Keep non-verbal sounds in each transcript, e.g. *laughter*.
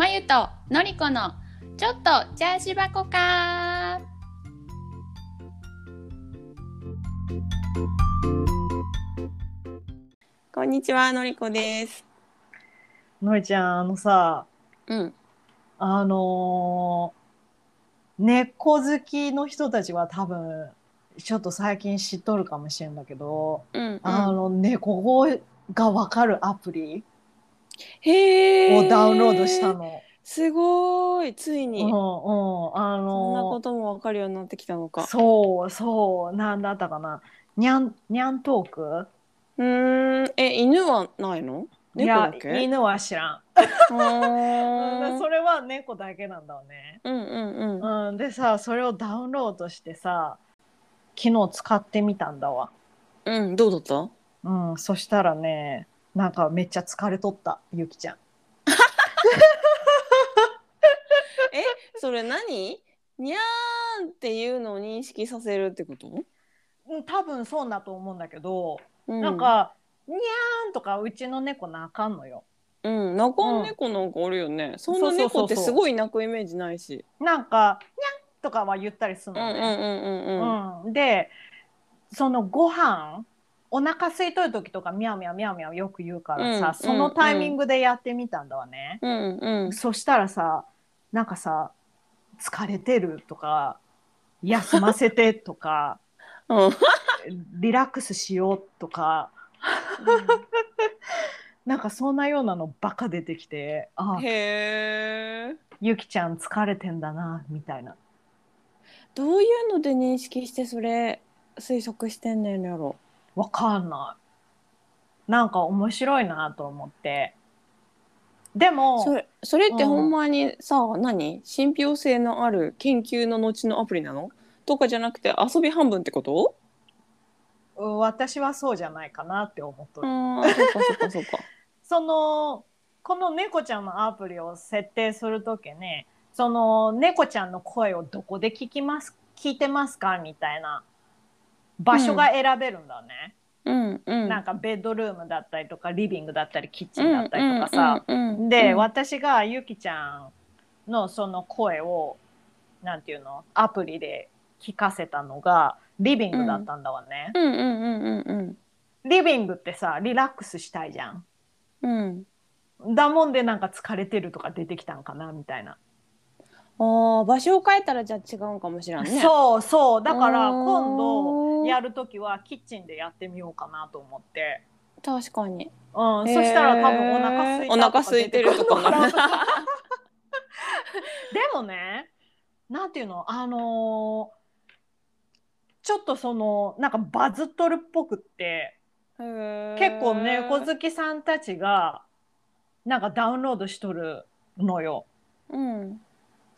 まゆとのりこのちょっとチャージ箱か。こんにちはのりこです。のりちゃんあのさうん。あのー猫好きの人たちは多分ちょっと最近知っとるかもしれんだけど、うんあの猫語がわかるアプリへえをダウンロードしたの。すごいついに、うんうん、あそんなこのともわかるようになってきたのか。そうそう。なんだったかな。にゃんにゃんトーク？うーん。え犬はないの？いや犬は知らん。*laughs* それは猫だけなんだよね。うんうんうん。うん、でさそれをダウンロードしてさ昨日使ってみたんだわ。うんどうだった？うん、そしたらねなんかめっちゃ疲れとったゆきちゃん。えそれ何？にゃーんっていうのを認識させるってこと、うん多分そうだと思うんだけど、うん、なんか「にゃーん」とかうちの猫泣かんのよ。うん泣かん猫なんかおるよね、そんな猫ってすごい泣くイメージないし。なんか「にゃん」とかは言ったりするうんうんのね。うんうん。うん。でそのご飯お腹空いとる時とかミャオミャオミャオミャオよく言うからさ、うんそのタイミングでやってみたんだわね。うんうん。そしたらさなんかさ「疲れてる」とか「休ませて」とか *laughs* うん「リラックスしよう」とかなんかそんなようなのばっか出てきてあへえ。ゆきちゃん疲れてんだなみたいな。どういうので認識してそれ推測してんねんやろわかんない。なんか面白いなと思って。でもそれそれってうん。ほんまにさ、何？信憑性のある研究の後のアプリなの？とかじゃなくて遊び半分ってこと？私はそうじゃないかなって思っとる。そっかそっかそっか。*laughs* そのこの猫ちゃんのアプリを設定するときねその猫ちゃんの声をどこで聞きます聞いてますか？みたいな場所が選べるんだね、うんうん。なんかベッドルームだったりとかリビングだったりキッチンだったりとかさ、うんうんうんで、うん。私がゆきちゃんのその声をなんていうの？アプリで聞かせたのがリビングだったんだわね、リビングってさリラックスしたいじゃん。うん。だもんでなんか疲れてるとか出てきたんかなみたいな、あー場所を変えたらじゃあ違うんかもしれんね。うそうそう。だから今度やるときはキッチンでやってみようかなと思って、確かに。うん、そしたら多分お腹空いたお腹空いてるとか *laughs* でもねなんていうのあのーちょっとそのなんかバズっとるっぽくって結構猫好きさんたちがなんかダウンロードしとるのよ。うん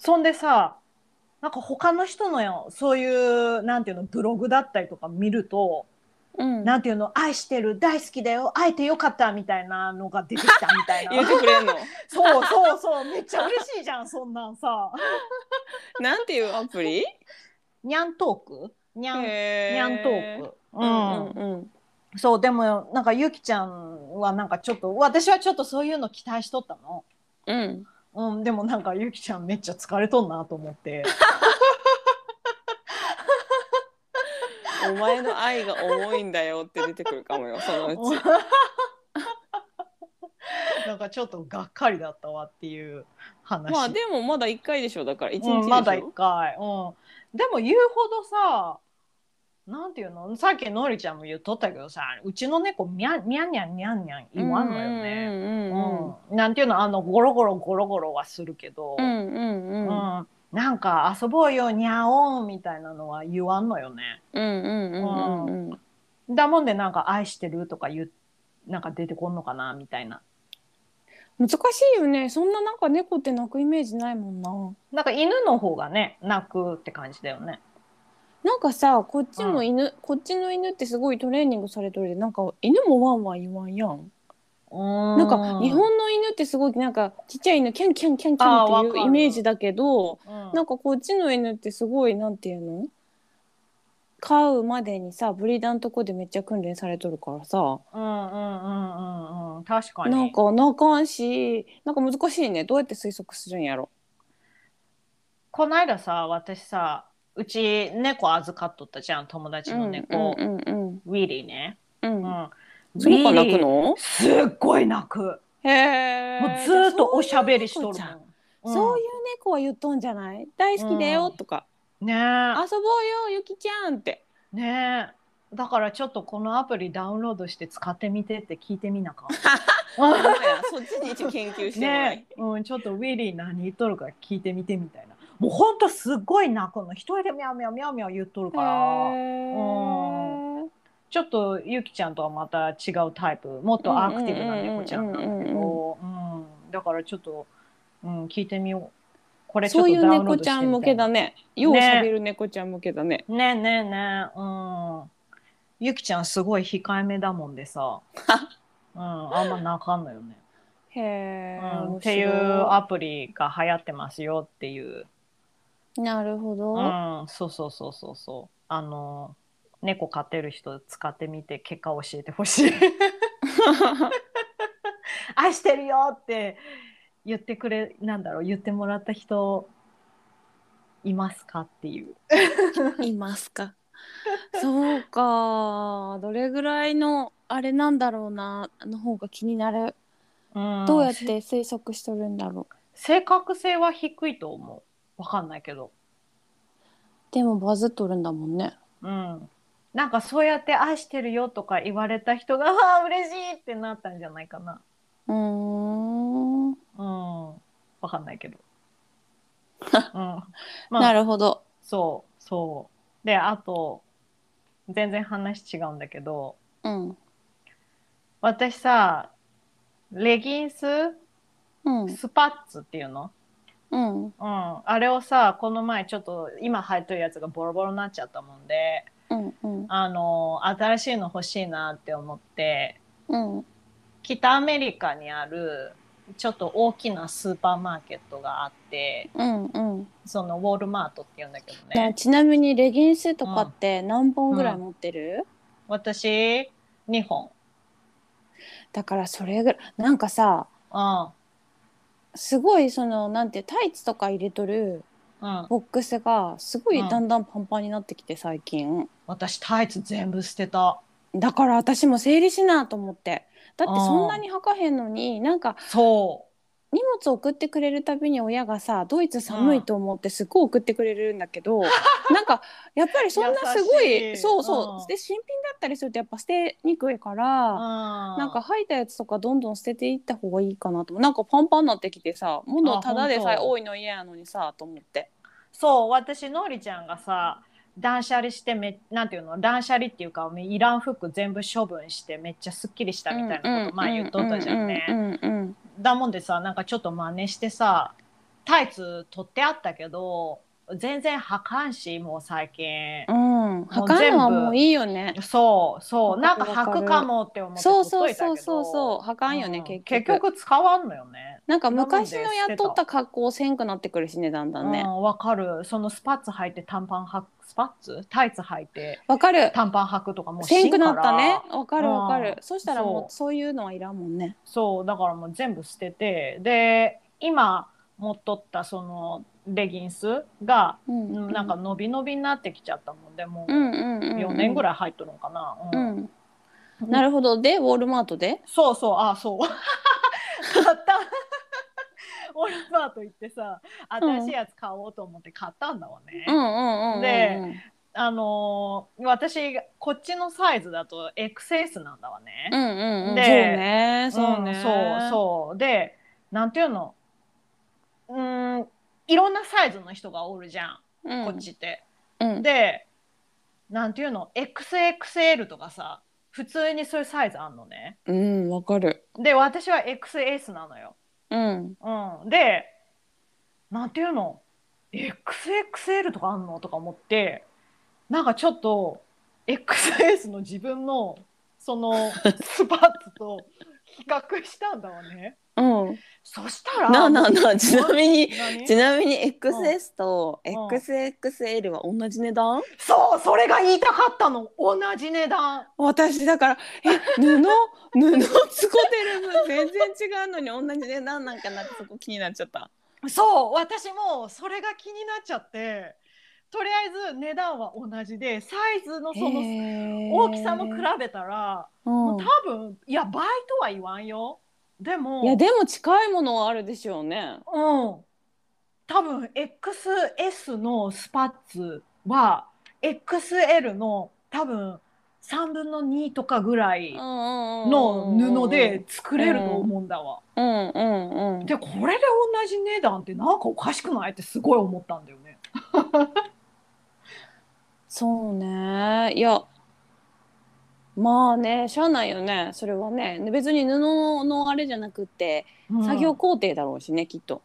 そんでさなんか他の人のよそういうなんていうのブログだったりとか見ると、うん。なんていうの愛してる大好きだよ会えてよかったみたいなのが出てきたみたいな。*laughs* 言ってくれんの？*laughs* そうそうそうめっちゃ嬉しいじゃんそんなんさ。*laughs* なんていうアプリ？にゃんトーク？にゃんにへゃんトーク。うんうんうん。そうでもなんかゆきちゃんはなんかちょっと私はちょっとそういうの期待しとったの。うんうん、でもなんかゆきちゃんめっちゃ疲れとんなと思って。*laughs* お前の愛が重いんだよって出てくるかもよそのうち *laughs* なんかちょっとがっかりだったわっていう話。まあでもまだ一回でしょだから一日でしょ、うん、まだ一回、うん。でも言うほどさ、なんていうの？さっきのりちゃんも言っとったけどさ、うちの猫みゃんにゃんにゃんにゃんにゃん言わんのよね。うんなんていうの？あのゴロゴロゴロゴロはするけど、うんうんうん。うん。うんなんか遊ぼうよにゃおんみたいなのは言わんのよね。うんうんうんうんうん。だもんでなんか愛してるとか言うなんか出てこんのかなみたいな。難しいよね。そんななんか猫って泣くイメージないもんな。なんか犬の方がね泣くって感じだよね。なんかさこっちも犬、こっちの犬ってすごいトレーニングされとるでなんか犬もワンワン言わんやん。ななんか日本の犬ってすごいなんかちっちゃい犬キャンキャンキャンキャンっていうイメージだけどうんなんかこっちの犬ってすごいなんていうの飼うまでにさブリーダーのとこでめっちゃ訓練されとるからさうんうんうんうんうん確確かになんかなあかんしなんか難しいねどうやって推測するんやろこの間さ私さうち猫預かっとったじゃん友達の猫、うんうんウィリーね、うん。うん。うん、その子泣くの？すっごい泣く。へえもうずーっとおしゃべりしとるそういう猫は言っとんじゃない？大好きだよとか、うんね遊ぼうよゆきちゃんって。えねえ。だからちょっとこのアプリダウンロードして使ってみてって聞いてみなか。*laughs* そっちに一応研究してねえ、うん、ちょっとウィリー何言っとるか聞いてみてみたいなもうほんとすっごい泣くの一人でミャオミャオミャオミャオ言っとるから。へー。ちょっとゆきちゃんとはまた違うタイプ。もっとアクティブな猫ちゃんなんだけど。うんだからちょっと、うん、聞いてみよう。これちょっそういうとダウンロー猫ちゃん向ドしてみたいけだねようしゃべる猫ちゃん向けだね。ね。えねえね。えうん。ゆきちゃんすごい控えめだもんでさ。*laughs* うん。あんま泣かんのよね、へえ、うん、っていうアプリが流行ってますよっていうなるほど、うん、そうそうそうそうそう。あの猫飼ってる人使ってみて結果教えてほしい。*laughs* 愛してるよって言ってくれなんだろう言ってもらった人いますかっていう。*laughs* いますかそうかどれぐらいのあれなんだろうなの方が気になるうんどうやって推測しとるんだろう正確性は低いと思う。わかんないけど。でもバズっとるんだもんねうん。なんかそうやって愛してるよとか言われた人が *laughs* ああ嬉しいってなったんじゃないかな。うーんうん。わかんないけど。*laughs* うん。まあなるほどそうそうであと全然話違うんだけどうん私さレギンス？うんスパッツっていうの、うん。うん、あれをさこの前ちょっと今履いてるやつがボロボロになっちゃったもんでうんうん。あの新しいの欲しいなって思ってうん。北アメリカにあるちょっと大きなスーパーマーケットがあってうんうん。そのウォールマートっていうんだけどなねちなみにレギンスとかって何本ぐらい持ってる、私2本。だからそれぐらいなんかさうんすごいそのなんてタイツとか入れとるうん。ボックスがすごいうん。だんだんパンパンになってきて最近。私タイツ全部捨てた。だから私も整理しなと思って。だってうんそんなに履かへんのになんかそ荷物送ってくれるたびに親がさドイツ寒いと思ってすっごい送ってくれるんだけど、*laughs* なんかやっぱりそんなすごいそうそう、うんで新品だったりするとやっぱ捨てにくいから、うなんか履いたやつとかどんどん捨てていった方がいいかなとなんかパンパンになってきてさ物ただでさえ多いの嫌やのにさと思って。そう私のりちゃんがさ断捨離してめなんていうの断捨離っていうかいらん服全部処分してめっちゃすっきりしたみたいなこと前言っとったじゃんね。だもんでさなんかちょっと真似してさタイツ取ってあったけど全然履かんしもう最近。うん、うん、履かんのはもういいよね。そうそうなんかわかる履くかもって思ってそうそうそうそう。そう履かんよね、うん。結局。結局使わんのよね。なんか昔のやっとった格好せんくなってくるしねだんだんね。うんわかる。そのスパッツ履いて短パン履くスパッツ？タイツ履いてわかる。短パン履くとかもうせんくなったね。わかるわかる。うんそしたらもう。そういうのはいらんもんね。そう。だからもう全部捨てて。で今持っとったそのレギンスが、うんなんか伸び伸びになってきちゃったもんでもううんうんうん、うん、4年ぐらい、入っとるのかな、ううん。ん、なるほど。でウォールマートで？そうそう。あそう。買った。オルバート行ってさ新しいやつ買おうと思って買ったんだわね、うん。うんうんうんであのー私こっちのサイズだと XS なんだわね、うんうんうん。でそうね。そうね、んそうそう。でなんていうの？うーんいろんなサイズの人がおるじゃん、うん、こっちって。うん、でなんていうの？XXL とかさ普通にそういうサイズあんのね。うんわかるで私は XS なのよ。うんうん、でなんていうの？XXL とかあんのとか思ってなんかちょっと XS の自分のそのスパッツと比較したんだわね。うん。そしたらなあなあなあちなみに *laughs* 何？ちなみに XS とうん。XXL は同じ値段？そうそれが言いたかったの。同じ値段。私だからえ布？*laughs* 布使ってる分違うのに同じ値段なんかなってそこ気になっちゃった。そう私もそれが気になっちゃって。とりあえず値段は同じでサイズのその大きさも比べたら、もう多分いや倍とは言わんよでもいやでも近いものはあるでしょうね。うん。多分 XS のスパッツは XL の多分3分の2とかぐらいの布で作れると思うんだわ。うんうんうん、でこれで同じ値段ってなんかおかしくない？ってすごい思ったんだよね。*laughs* そうね。いやまあねしゃあないよね。それはね。別に布のあれじゃなくて、うん、作業工程だろうしねきっと。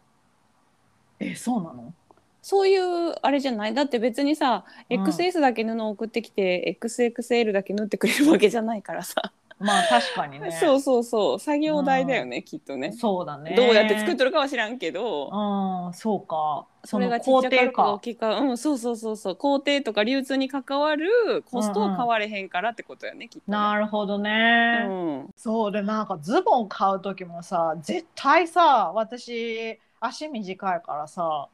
えそうなの？そういうあれじゃない？だって別にさ、うん、XS だけ布を送ってきて XXL だけ縫ってくれるわけじゃないからさ。まあ確かにね。*laughs* そうそうそう作業代だよね、うん、きっとね。そうだね。どうやって作ってるかは知らんけど。うんそうか。それがちっちゃかか大きかうんそうそうそうそう工程とか流通に関わるコストは変われへんからってことやね、うんうん、きっと、ね、なるほどね。うん、そうでなんかズボン買う時もさ絶対さ私足短いからさ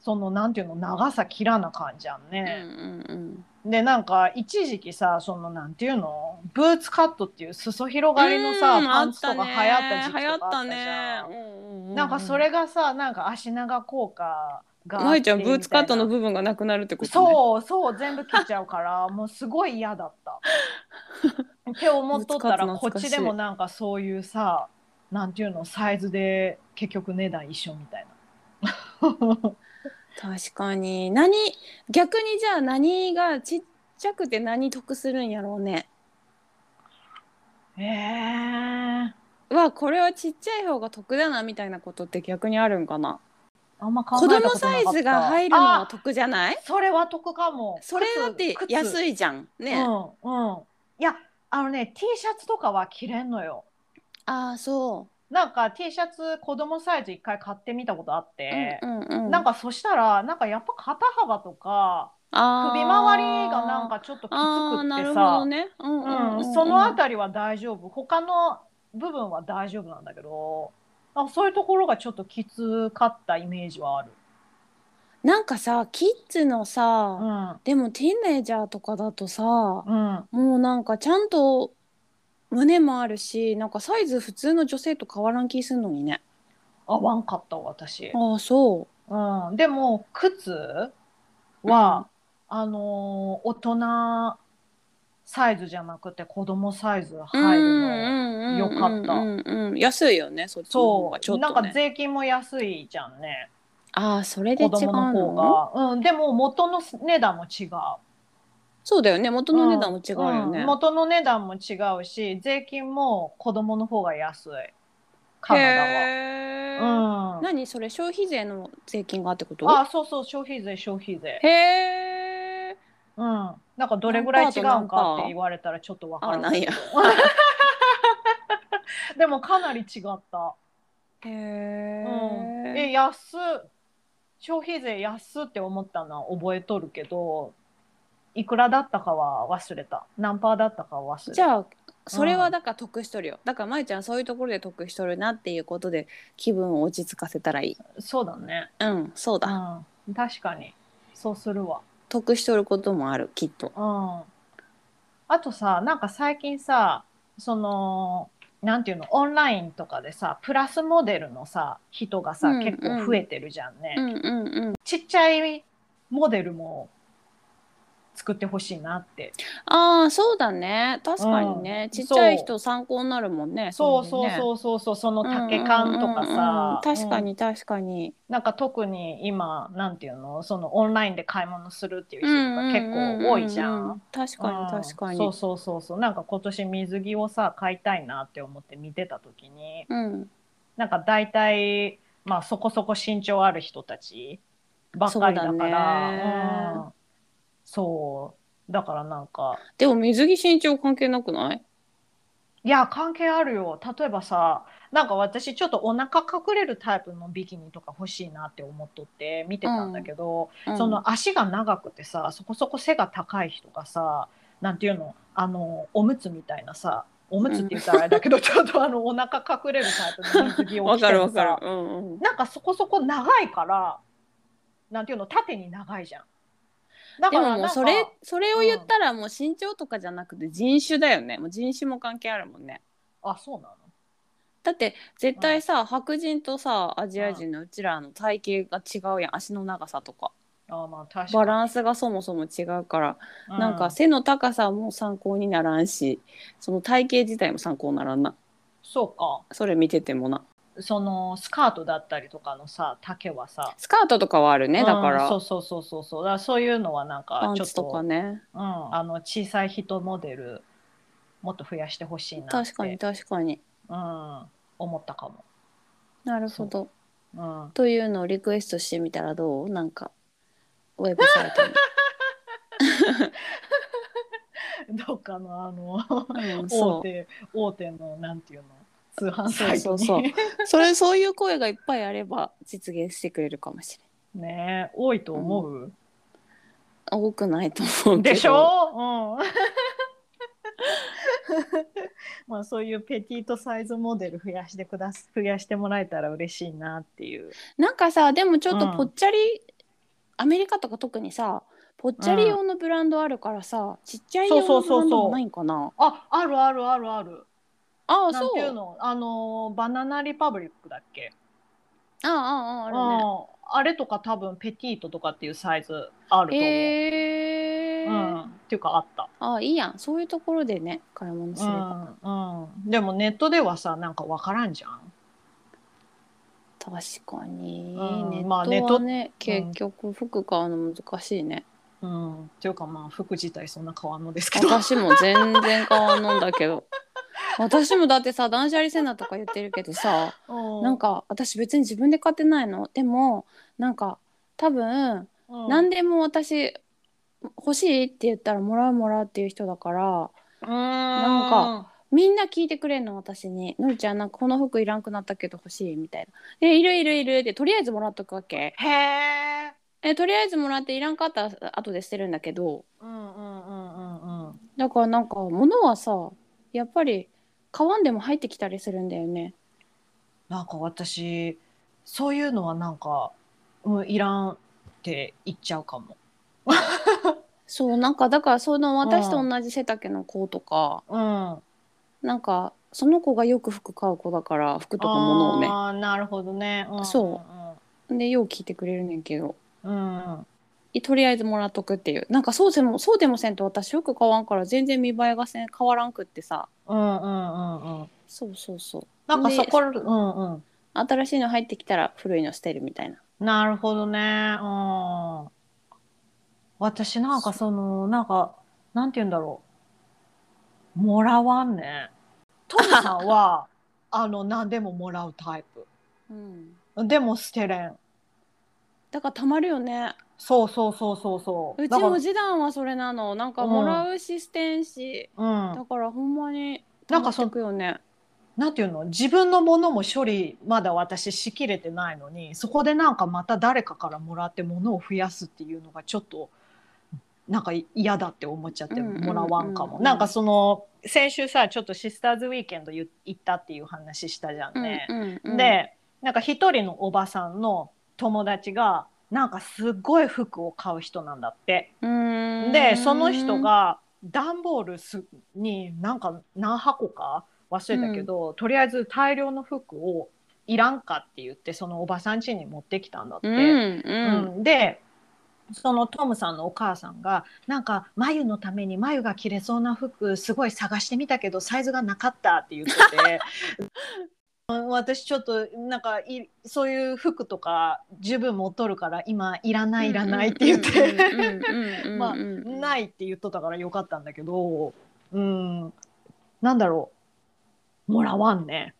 そのなんていうの長さ切らな感じゃんね。うんうんうん、でなんか一時期さそのなんていうの？ブーツカットっていう裾広がりのさ、パンツとか流行った時期とかあったじゃん。なんかそれがさなんか足長効果がまいちゃんブーツカットの部分がなくなるってこと、ね、そうそう全部切っちゃうから *laughs* もうすごい嫌だった。って思っとったら *laughs* こっちでもなんかそういうさなんていうのサイズで結局値段一緒みたいな。確かに。何逆にじゃあ何がちっちゃくて何得するんやろうね。えー、わこれはちっちゃい方が得だなみたいなことって逆にあるんかな。あんま子供サイズが入るのは得じゃない？それは得かも。それだって安いじゃん。ね。うんうん。いやあのね T シャツとかは着れんのよ。ああそうなんか T シャツ子供サイズ一回買ってみたことあって、うんうんうん、なんかそしたらなんかやっぱ肩幅とか首周りがなんかちょっときつくってさ、ね。うんうんうん、その辺りは大丈夫。他の部分は大丈夫なんだけど。あそういうところがちょっときつかったイメージはある。なんかさキッズのさ、うん、でもティーンエイジャーとかだとさ、うん、もうなんかちゃんと胸もあるしなんかサイズ普通の女性と変わらん気すんのにね。合わんかった私、ああそう、うん、でも靴は、あのー大人サイズじゃなくて子供サイズ入るのよ。かった。うんうん安いよねそっちの方がちょっと、ね、なんか税金も安いじゃんね。ああそれで違う子供の方が、うん、でも元の値段も違うそうだよね。元の値段も違うよね、うん、元の値段も違うし税金も子供の方が安い。カナダは、うん、何それ消費税の税金がってこと？あそうそう消費税消費税。へえうん。なんかどれぐらい違うかって言われたらちょっとわからない *laughs* でもかなり違った。へえ、うん、え安消費税安って思ったのは覚えとるけどいくらだったかは忘れた。何パーだったかは忘れた。じゃあそれはだから得しとるよ、うん、だからまいちゃんそういうところで得しとるなっていうことで気分を落ち着かせたらいい。そうだね。うんそうだ、うん、確かに。そうするわ。得しとることもあるきっと。うん。あとさなんか最近さそのなんていうのオンラインとかでさプラスモデルのさ人がさ、うんうん、結構増えてるじゃんね、うんうんうん、ちっちゃいモデルも作ってほしいなって。ああそうだね。確かにね、うん、ちっちゃい人参考になるもんねそうそうそうそう。そうその丈感とかさ。確かに確かに、なんか特に今なんていうの？そのオンラインで買い物するっていう人が結構多いじゃん,、確かに確かに、そうそうそうそう。なんか今年水着をさ買いたいなって思って見てた時に、うん、なんか大体まあそこそこ身長ある人たちばっかりだからそう。だからなんかでも水着身長関係なくない？いや関係あるよ。例えばさなんか私ちょっとお腹隠れるタイプのビキニとか欲しいなって思っとって見てたんだけど、うん。うん、その足が長くてさそこそこ背が高い人がさなんていうの？あのおむつみたいなさおむつって言ったらあれだけど、ちょっとあのお腹隠れるタイプの水着を着てるさ、うんうん、なんかそこそこ長いからなんていうの？縦に長いじゃん。だからでもそれそれを言ったらもう身長とかじゃなくて人種だよね、もう人種も関係あるもんね。あそうなの？だって絶対さ、白人とさアジア人のうちらの体型が違うやん。足の長さとか。あまあ確かに。バランスがそもそも違うから、うん、なんか背の高さも参考にならんしその体型自体も参考にならんな。そうか。それ見ててもなそのスカートだったりとかのさ丈はさ。スカートとかはあるね、だから、そうそうそうそうそう。だからそういうのはなんかちょっととかね、うん、あの小さい人モデルもっと増やしてほしいな確かに確かに、うん、思ったかも。なるほど、う。ん、というのをリクエストしてみたらどう？なんかウェブサイトに。*laughs* どっかのあの、うん、大手大手のなんていうの？通販サイトにそう。*laughs* それそういう声がいっぱいあれば実現してくれるかもしれないね多いと思う、うん、多くないと思うでしょ？うん。*laughs* まあそういうペティートサイズモデル増やしてくだ増やしてもらえたら嬉しいなっていう。なんかさでもちょっとぽっちゃり、うん、アメリカとか特にさぽっちゃり用のブランドあるからさ、うん、ちっちゃい用のブランドもないんかな？ああるあるあるあるああなんていうの？あのバナナリパブリックだっけ？あああああるね。あれとか多分ペティートとかっていうサイズあると思う。えー、うん、っていうかあった。あいいやん。そういうところでね買い物すれば、うん。うん、でもネットではさなんか分からんじゃん。確かに、うん、ネットはね、結局服買うの難しいね。うん、っていうかまあ服自体そんな変わんのですけど。私も全然変わんのんだけど *laughs* *laughs* 私もだってさ断捨離せなとか言ってるけどさ *laughs* なんか私別に自分で買ってないの。でもなんか多分何でも私欲しいって言ったらもらうもらうっていう人だからなんかみんな聞いてくれんの私に「のりちゃんなんかこの服いらんくなったけど欲しい」みたいな「でいるいるいる」ってとりあえずもらっとくわけ。へええとりあえずもらっていらんかったら後で捨てるんだけど。だからなんか物はさやっぱり買わんでも入ってきたりするんだよね。なんか私そういうのはなんか、うん、いらんって言っちゃうかも。*laughs* そうなんかだからその私と同じ背丈の子とか、うん、なんかその子がよく服買う子だから服とか物をね。あなるほどね、うん、そう。でよう聞いてくれるねんけど、うん、とりあえずもらっとくっていう。なんかそうでもそうでもせんと私よく買わんから全然見栄えがせん変わらんくってさ。うんうんうんうん。そうそうそう。なんかそこうんうん。新しいの入ってきたら古いの捨てるみたいな。なるほどね。うん。私なんかそのなんかなんて言うんだろう。もらわんねトムさんは *laughs* あの何でももらうタイプ、うん、でも捨てれん。だからたまるよねそうそうそうそうそう。うちも示談はそれなの。なんかもらうし捨てんし、うん、だからほんまになんかそくよね。なんていうの？自分のものも処理まだ私しきれてないのにそこでなんかまた誰かからもらって物を増やすっていうのがちょっとなんか嫌だって思っちゃってもらわんかも、なんかその先週さちょっとシスターズウィーケンド行ったっていう話したじゃんね、でなんか一人のおばさんの友達がなんかすっごい服を買う人なんだって。でその人が段ボールすになんか何箱か忘れたけど、うん、とりあえず大量の服をいらんかって言ってそのおばさん家に持ってきたんだって。うん、うん、でそのトムさんのお母さんがなんか眉のために眉が着れそうな服すごい探してみたけどサイズがなかったって言ってて *laughs* 私ちょっとなんかいそういう服とか十分持っとるから今いらないいらないって言ってまあないって言っとったからよかったんだけどうんなんだろうもらわんね。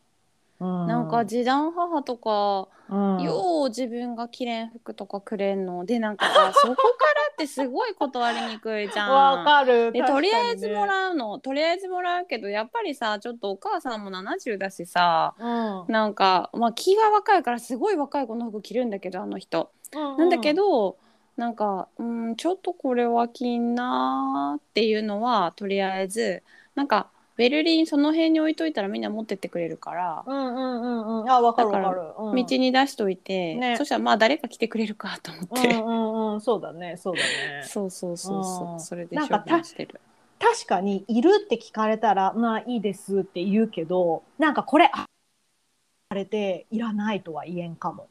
なんか時短母とか、うん、よう自分が着れん服とかくれんの。でなんかさそこからってすごい断りにくいじゃん。わかる。でとりあえずもらうの。とりあえずもらうけどやっぱりさちょっとお母さんも70だしさ、うん、なんか、まあ、気が若いからすごい若い子の服着るんだけどあの人。うんうん、なんだけどなんか、うん、ちょっとこれは着んなっていうのはとりあえずなんかベルリンその辺に置いといたらみんな持ってってくれるから。うんうんうんうん。あわかるわかる、うん、道に出しといて、ね、そしたらまあ誰か来てくれるかと思って。うんうんうんそうだね。そうだね。そうそうそうそう、うん、それで処分してる。確かにいるって聞かれたらまあいいですって言うけどなんかこれあれていらないとは言えんかも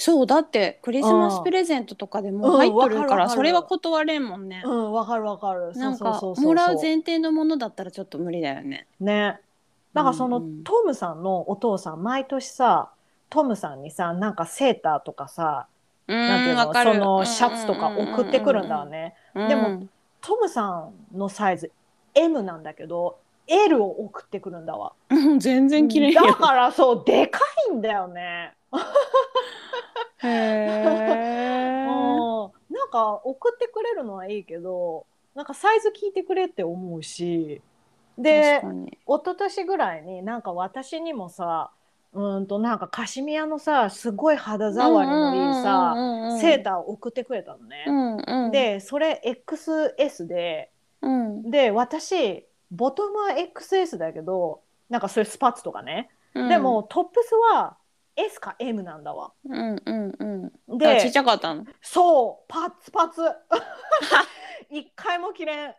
そうだってクリスマスプレゼントとかでも入っとるから、それは断れんもんね。うんわかるわかる。なんかもらう前提のものだったらちょっと無理だよね。ね。だからその、うんうん、トムさんのお父さん毎年さトムさんにさなんかセーターとかさなんていうのそのシャツとか送ってくるんだよね。でもトムさんのサイズ M なんだけど L を送ってくるんだわ。*laughs* 全然綺麗だからそうでかいんだよね。へえ。なんか送ってくれるのはいいけどなんかサイズ聞いてくれって思うしで一昨年ぐらいになんか私にもさうんとなんかカシミヤのさすごい肌触りのいいさセーターを送ってくれたのね。うんうん、でそれ XS で、うん、で私ボトムは XS だけどなんかそういうスパッツとかね、うん、でもトップスは S か M なんだわ。うんうんうん。でちっちゃかったの？そうパツパツ *laughs* 一回も着れん。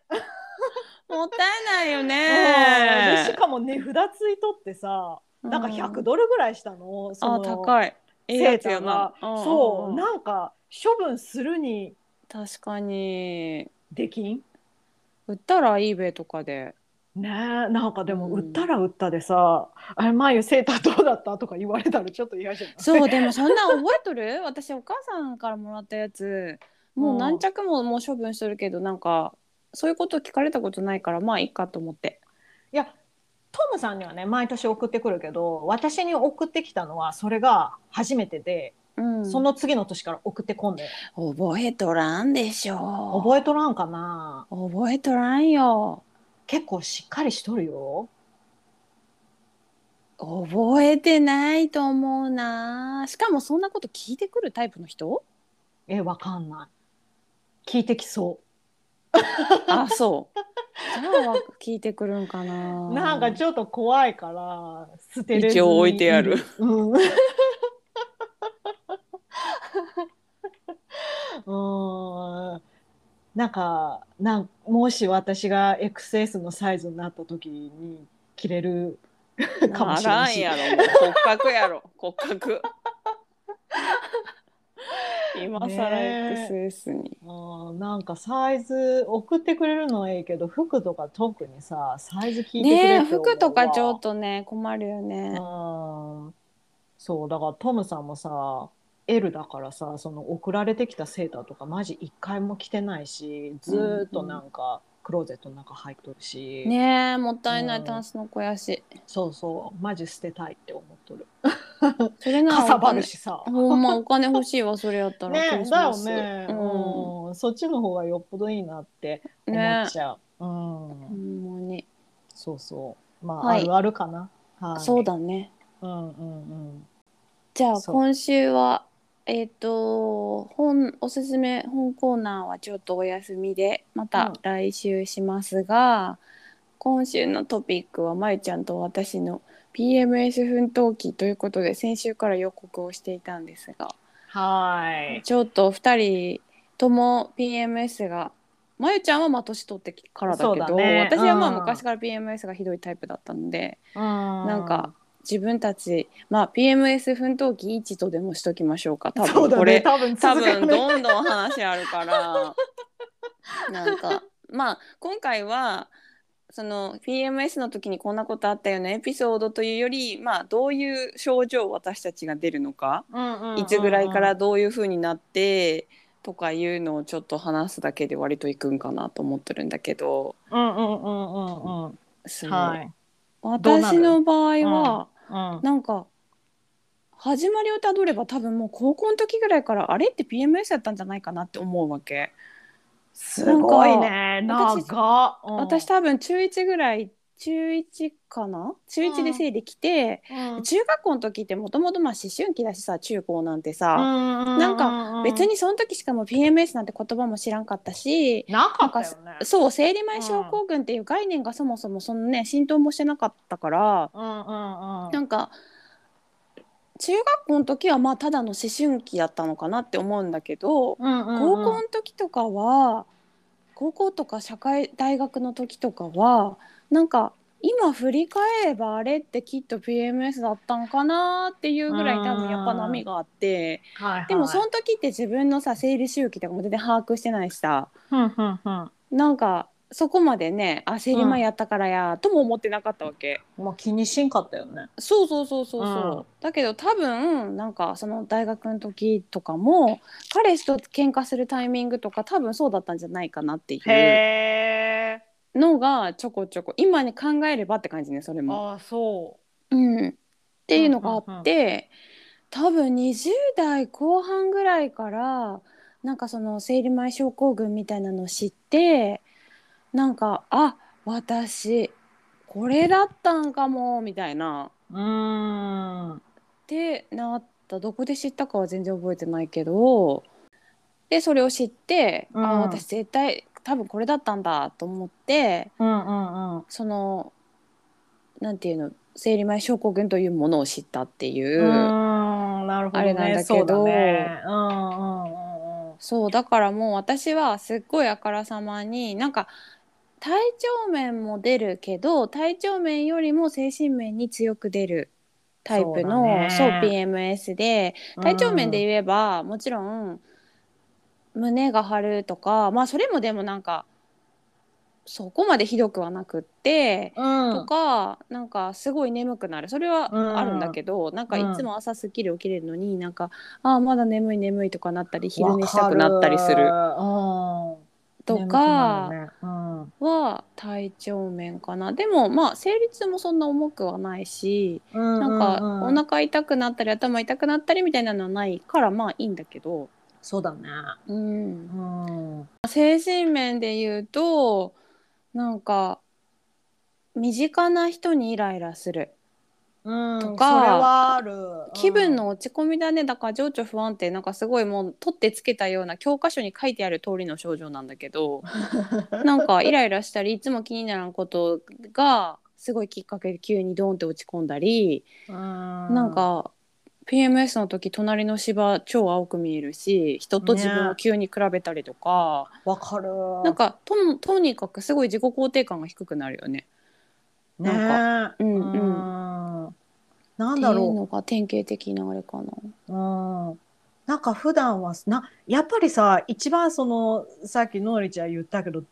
もったいないよね。しかも値札ついとってさなんか100ドルぐらいしたの。そのあ高い。ええやつやな。そうなんか処分するに確かにできん？売ったら eBay とかでねえなんかでも売ったら売ったでさ「あれ眉セーターどうだった?」とか言われたらちょっと嫌じゃない？そうでもそんな覚えとる？*laughs* 私お母さんからもらったやつ。もう何着ももう処分しとるけどなんかそういうこと聞かれたことないからまあいいかと思って。いやトムさんにはね毎年送ってくるけど私に送ってきたのはそれが初めてで、うん、その次の年から送ってこんで覚えとらんでしょ覚えとらんかな。覚えとらんよ結構しっかりしとるよ。覚えてないと思うな。しかもそんなこと聞いてくるタイプの人？え、わかんない。聞いてきそう。*laughs* あ、そう。じゃあ聞いてくるんかな。なんかちょっと怖いから捨てる。一応置いてやる。うん。うんなんかなんもし私が XS のサイズになった時に着れる *laughs* かもしれないし。やろ骨格やろ骨格。*laughs* 今更 XS に、あなんかサイズ送ってくれるのはいいけど服とか特にさサイズ聞いてくれね服とかちょっとね困るよね。そうだからトムさんもさ L だからさその送られてきたセーターとかマジ一回も着てないしずっとなんかクローゼットの中入っとるし、ねえもったいない、タンスの肥やし。そうそう。マジ捨てたいって思っとる。*laughs* それなかさばるしさ。ほんまお金欲しいわそれやったら。ねだよね、うん、そっちの方がよっぽどいいなって思っちゃう、ね、うん。ほんまに。そうそう。まあ、はい、あるあるかな、はい、そうだね。うんうんうん。じゃあ今週はえっ、ー、と本おすすめ本コーナーはちょっとお休みでまた来週しますが、うん、今週のトピックはまゆちゃんと私の PMS 奮闘記ということで先週から予告をしていたんですがはい。ちょっと2人とも PMS がまゆちゃんはまあ年取ってからだけど、ね、私はまあ昔から PMS がひどいタイプだったので、うん、なんか自分たち、まあ、PMS 奮闘記1とでもしときましょうか。多分これ、ね、多分多分どんどん話あるから。*laughs* なんかまあ今回はその PMS の時にこんなことあったよね。エピソードというより、まあ、どういう症状私たちが出るのか、いつぐらいからどういうふうになってとかいうのをちょっと話すだけで割といくんかなと思ってるんだけど。うんうんうんうんうん。はい。私の場合は、うん。うん、なんか始まりをたどれば多分もう高校の時ぐらいからあれ？って PMS やったんじゃないかなって思うわけ。すごいね。私,、うん、私多分中1ぐらい中1かな？中1で生理来て、うん、中学校の時ってもともとまあ思春期だしさ中高なんてさ、うん、なんか別にその時しかも PMS なんて言葉も知らんかったしなかったよね。そう生理前症候群っていう概念がそもそもそのね浸透もしてなかったから、うんうんうん、なんか中学校の時はまあただの思春期だったのかなって思うんだけど、うんうんうん、高校の時とかは高校とか社会大学の時とかはなんか今振り返ればあれってきっと PMS だったんかなっていうぐらい多分やっぱ波があって、はいはい、でもその時って自分のさ生理周期とかも全然把握してないしさ、なんかそこまでねあ生理前やったからや、とも思ってなかったわけ。まあ気にしんかったよね。そうそうそうそうそう。うん、だけど多分なんかその大学の時とかも彼氏と喧嘩するタイミングとか多分そうだったんじゃないかなっていう。へーのがちょこちょこ今に考えればって感じねそれも。あそう、うん、っていうのがあって、多分20代後半ぐらいからなんかその生理前症候群みたいなのを知ってなんかあ私これだったんかもみたいな。うん。ってなった。どこで知ったかは全然覚えてないけどでそれを知って、うん、あ私絶対多分これだったんだと思って、うんうんうん、そのなんていうの生理前症候群というものを知ったっていうなるほど、ね、あれなんだけど、ね。うんうんうんそうだからもう私はすっごいあからさまになんか体調面も出るけど体調面よりも精神面に強く出るタイプのそう,、ね、そう PMS で体調面で言えば、うん、もちろん胸が張るとかまあそれもでもなんかそこまでひどくはなくって、うん、とかなんかすごい眠くなる。それはあるんだけど、うん、なん。かいつも朝すっきり起きれるのになんかああまだ眠い眠いとかなったり昼寝したくなったりする。とかは体調面かな。でもまあ生理痛もそんな重くはないし、うんうんうん、なんかお腹痛くなったり頭痛くなったりみたいなのはないからまあいいんだけどそうだね。うん。うん、精神面で言うと、なんか、身近な人にイライラする。うん、とかそれはある、うん、気分の落ち込みだねだから情緒不安定なんかすごいもう取ってつけたような教科書に書いてある通りの症状なんだけど *laughs* なんかイライラしたりいつも気にならんことがすごいきっかけで急にドーンって落ち込んだり、うん、なんか PMS の時隣の芝超青く見えるし人と自分を急に比べたりとか。わ、ね、かる。なんかととにかくすごい自己肯定感が低くなるよね。ねなんかうんうん。なんだろう。っていうのが典型的なあれかな。うん。なんか普段はなやっぱりさ一番そのさっきのりちゃん言ったけど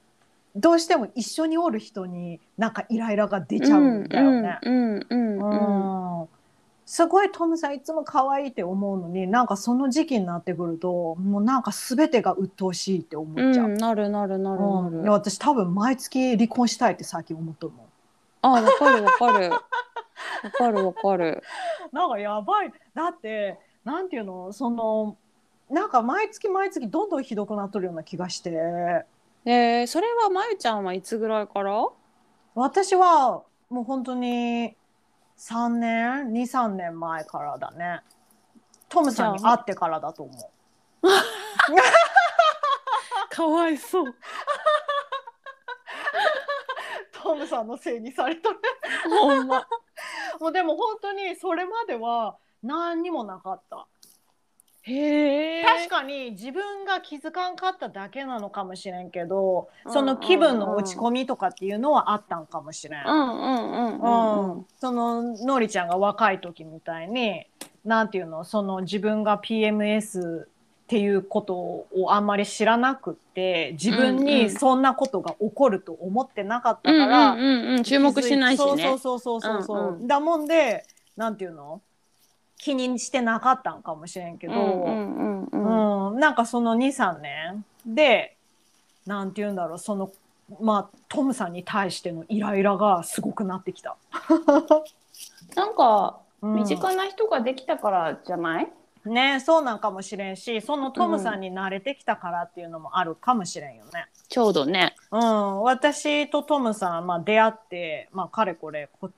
どうしても一緒におる人になんかイライラが出ちゃうんだよね。すごいトムさんいつも可愛いって思うのになんかその時期になってくるともうなんか全てが鬱陶しいって思っちゃう、うん、なるなるなるなる、うん、私多分毎月離婚したいって最近思っとるもん。あわかるわかる。わかるわかる。なんかやばい。だってなんていうの？そのなんか毎月毎月どんどんひどくなっとるような気がして。えー、それはまゆちゃんはいつぐらいから？私はもう本当に3年？23年前からだね。トムさんに会ってからだと思う。*laughs* かわいそう。*laughs* トムさんのせいにされたね。ほんま。*laughs* もうでも本当にそれまでは何にもなかったへ確かに自分が気づかんかっただけなのかもしれんけど、その気分の落ち込みとかっていうのはあったんかもしれん。そののりちゃんが若い時みたいになんていうのその自分が PMS っていうことをあんまり知らなくって自分にそんなことが起こると思ってなかったから、注目しないしね。そうそうそうそうそう、うんうん、だもんでなんていうの？気にしてなかったんかもしれんけど、うんなんかその23年でなんて言うんだろうそのまあトムさんに対してのイライラがすごくなってきた。*laughs* なんか身近な人ができたからじゃない、うん、ねそうなんかもしれんしそのトムさんに慣れてきたからっていうのもあるかもしれんよね。ちちょうどね。うん、私とトムさん、まあ、出会って、まあ、かれこれこ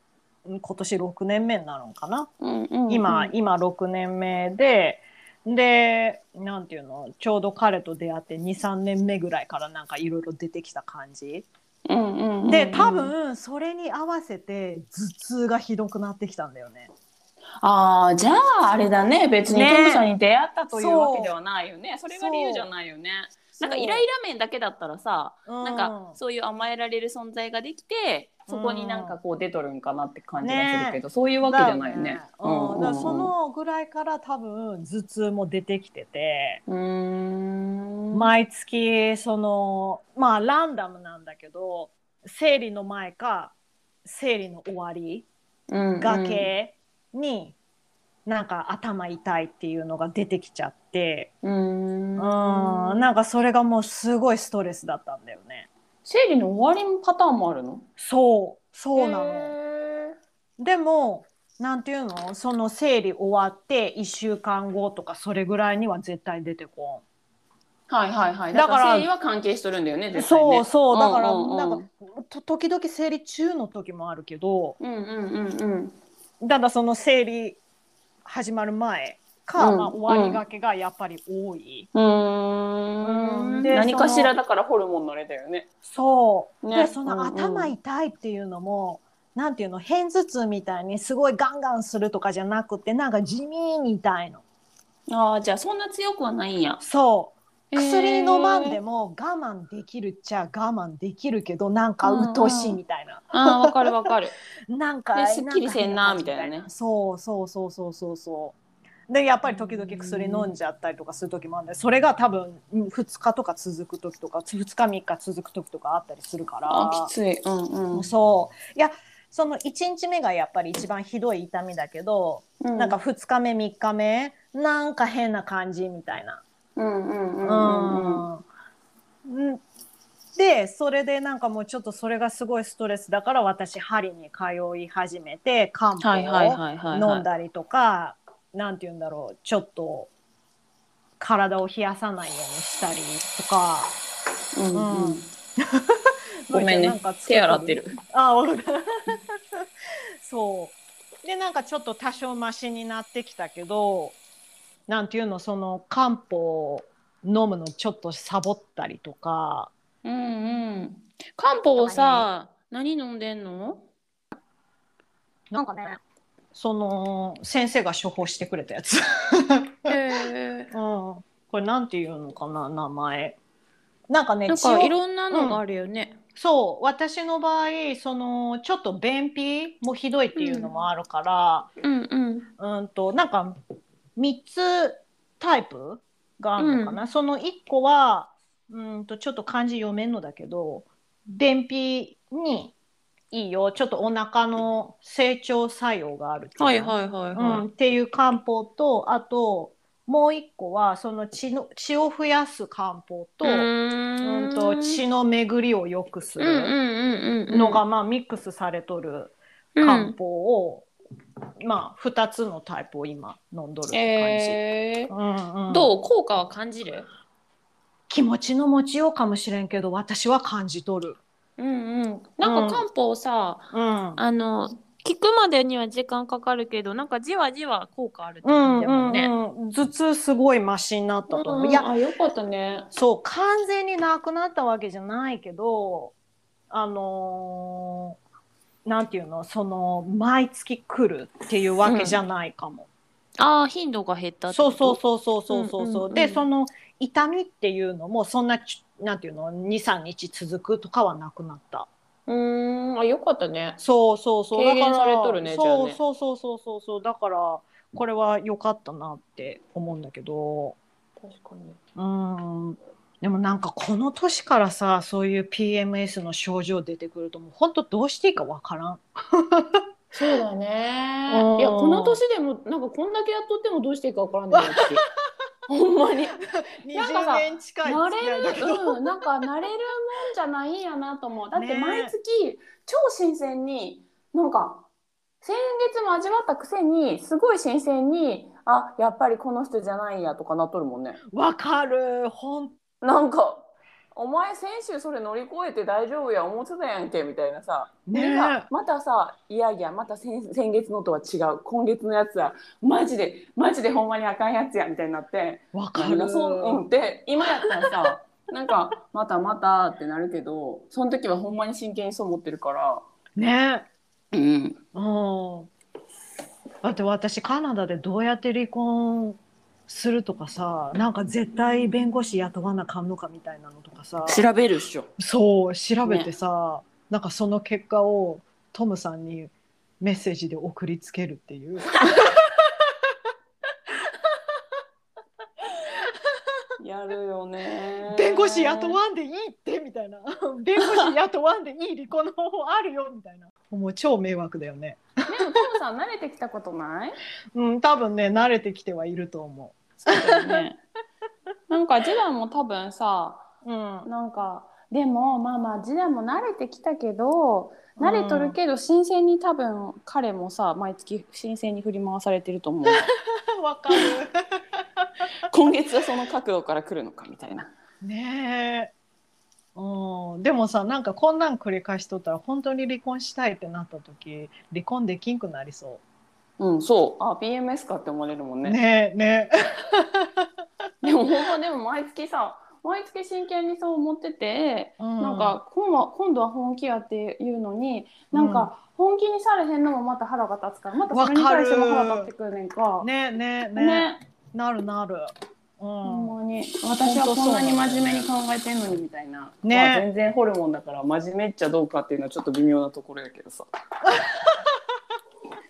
今年6年目になるのかな、うんうんうん、今今6年目ででなんていうの？ちょうど彼と出会って23年目ぐらいからなんかいろいろ出てきた感じ。うんうんうん、で多分それに合わせて頭痛がひどくなってきたんだよね。ああじゃああれだね。別にトムさんに出会ったというわけではないよね。それが理由じゃないよね。なんかイライラ面だけだったらさ、うん、なんかそういう甘えられる存在ができてそこになんかこう出とるんかなって感じがするけど、ね、そういうわけじゃないよね。ね。うん。うん、そのぐらいから多分頭痛も出てきてて毎月そのまあランダムなんだけど生理の前か生理の終わりがけになんか頭痛いっていうのが出てきちゃって。うん。なんかそれがもうすごいストレスだったんだよね。生理の終わりパターンもあるの？そうそうなの。でもなんていうの？その生理終わって1週間後とかそれぐらいには絶対出てこん。はいはいはい。だから生理は関係しとるんだよね。ねそうそうだから、うんうん、なんか時々生理中の時もあるけど、うんうんうんうん。ただその生理始まる前か、うん、まあ、終わりがけがやっぱり多い。うん、で何かしらだからホルモンのあれだよね。そう。ね、でその頭痛いっていうのも、うんうん、なんていうの片頭痛みたいにすごいガンガンするとかじゃなくてなんか地味に痛いの。ああじゃあそんな強くはないんや。そう。薬飲まんでも我慢できるっちゃ我慢できるけどなんか鬱陶しいみたいな。ああわかるわかる。*laughs* なんかすっきりせんなみたいなね。そうそうそうそうそうそう。でやっぱり時々薬飲んじゃったりとかする時もあるんでそれが多分2日とか続く時とか2日3日続く時とかあったりするから。きつい、うんうん、そう。いやその1日目がやっぱり一番ひどい痛みだけど、うん、なんか2日目3日目なんか変な感じみたいな。でそれでなんかもうちょっとそれがすごいストレスだから私針に通い始めて漢方を飲んだりとかなんて言うんだろうちょっと体を冷やさないようにしたりとか。うんうん、ごめんね手洗ってる。あ *laughs* そうでなんかちょっと多少マシになってきたけどなんていうのその漢方飲むのちょっとサボったりとか。うんうん。漢方をさ、何飲んでんの？なんかねその先生が処方してくれたやつ。へ *laughs* うん、これなんていうのかな名前。なんかねなんかいろんなのがあるよね。うん、そう。私の場合そのちょっと便秘もひどいっていうのもあるから、うん、うん。うんうんとなんか3つタイプがあるのかな、うん、その1個はうんとちょっと漢字読めんのだけど便秘にいいよ。ちょっとお腹の成長作用があるっていう,、はいはいはいはい。うん、っていう漢方とあともう一個はその血の血を増やす漢方とうん。と血の巡りを良くするのがまあミックスされとる漢方を、うん、まあ2つのタイプを今飲んどるって感じ、えー。うんうん、どう？効果は感じる？気持ちの持ちようかもしれんけど私は感じ取る。うんうん、なんか漢方さ、うん、あの聞くまでには時間かかるけどなんかじわじわ効果あるって感じだもんね、うんうんうん、頭痛すごいマシになったと思う、うん、いやあよかったね。そう完全になくなったわけじゃないけどあのー、なんていうのその毎月来るっていうわけじゃないかも、うん、ああ頻度が減ったそうそうそうそうそうそう,、うでその痛みっていうのもそんななんていうの？23日続くとかはなくなった。うんあよかったね。そうそうそう。だから、ね、そう、そうそうそうそうそう。だからこれは良かったなって思うんだけど。確かに。うん。でもなんかこの年からさそういう PMS の症状出てくるともう本当どうしていいかわからん。そうだね。いやこの年でもなんかこんだけやっとってもどうしていいかわからない *laughs* ほんまに。*laughs* 20年近い慣れる、うん、なんか慣れるもんじゃないんやなと思う。だって毎月、ね、超新鮮に、なんか、先月も味わったくせに、すごい新鮮に、あ、やっぱりこの人じゃないやとかなっとるもんね。わかる。ほん。なんか、お前先週それ乗り越えて大丈夫や思ってたやんけみたいなさ、ね、またさいやいやまた先先月のとは違う今月のやつはマジでマジでほんまにあかんやつやみたいになって。わかる。そう、うん、で今やったらさ *laughs* なんかまたまたってなるけどその時はほんまに真剣にそう思ってるから。ねうん。うん。だって私カナダでどうやって離婚するとかさなんか絶対弁護士雇わなかんのかみたいなのとかさ調べるっしょ。そう調べてさ、ね、なんかその結果をトムさんにメッセージで送りつけるっていう。*laughs* やるよね。弁護士雇わんでいいってみたいな。*laughs* 弁護士雇わんでいい離婚の方法あるよみたいな。もう超迷惑だよね。でもトムさん慣れてきたことない？*laughs* うん多分ね慣れてきてはいると思うそうね。なんか次男も多分さ、うん、なんかでもまあまあ次男も慣れてきたけど慣れとるけど、新鮮に多分彼もさ毎月新鮮に振り回されてると思う。*laughs* わかる。*laughs* 今月はその角度から来るのかみたいな。ねえ。うん、でもさなんかこんなん繰り返しとったら本当に離婚したいってなった時離婚できんくなりそう。うん、そう。あ、PMS かって思われるもんね。ねね。*laughs* でも、ほんま、でも、毎月さ。毎月真剣にそう思ってて、うん、なんか今は今度は本気やっていうのになんか本気にされへんのもまた腹が立つからまたそれに対しても腹立ってくるねんか。ねねねねなるなる。うん、ほんまに私はこんなに真面目に考えてんのにみたいな、ねまあ、全然ホルモンだから真面目っちゃどうかっていうのはちょっと微妙なところやけどさ。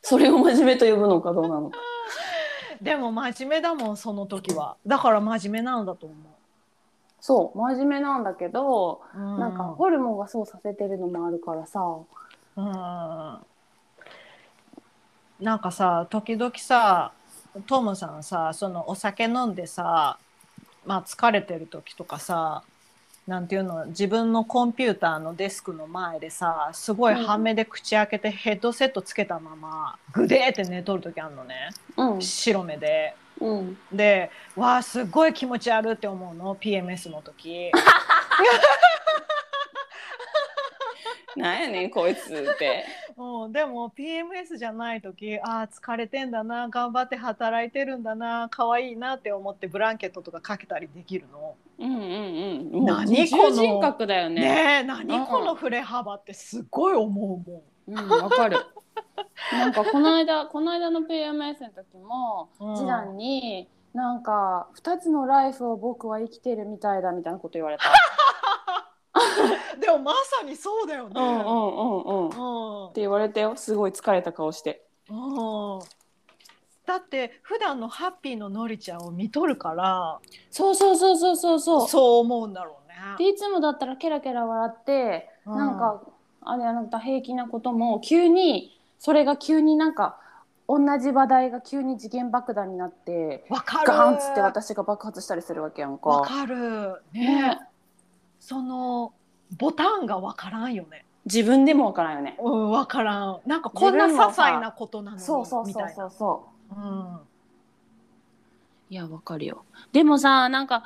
それを真面目と呼ぶのかどうなのか。でも真面目だもんその時は。だから真面目なんだと思う。そう真面目なんだけど、うん、なんかホルモンがそうさせてるのもあるからさ。うん。なんかさ時々さトムさんさそのお酒飲んでさまあ疲れてる時とかさなんていうの自分のコンピューターのデスクの前でさすごい半目で口開けてヘッドセットつけたままグデーって寝とる時あるのね、うん、白目で。うん、でわあすごい気持ち悪って思うの PMS の時。*laughs* なんやねんこいつって。うん、でも PMS じゃない時ああ疲れてんだな頑張って働いてるんだな可愛いなって思ってブランケットとかかけたりできるの？うんうんうん。何この人格だよね。ね何この振れ幅ってすごい思うもん。うんわかる。*laughs* なんかこの間この間の PMS の時も、うん、次男になんか2つのライフを僕は生きてるみたいだみたいなこと言われた。でもまさにそうだよね。うんうんうんうん。って言われてよすごい疲れた顔して。うんだって普段のハッピーののりちゃんを見とるからそうそうそうそうそうそうそう思うんだろうね。でいつもだったらケラケラ笑って、うん、なんかあれあなた平気なことも急にそれが急になんか同じ話題が急に次元爆弾になってわかるガーンっつって私が爆発したりするわけやんか。わかるね、ね、そのボタンがわからんよね。自分でもわからんよね。うん、わからん。なんかこんな些細なことなのにそうそうそうそうそう。うん。いやわかるよ。でもさなんか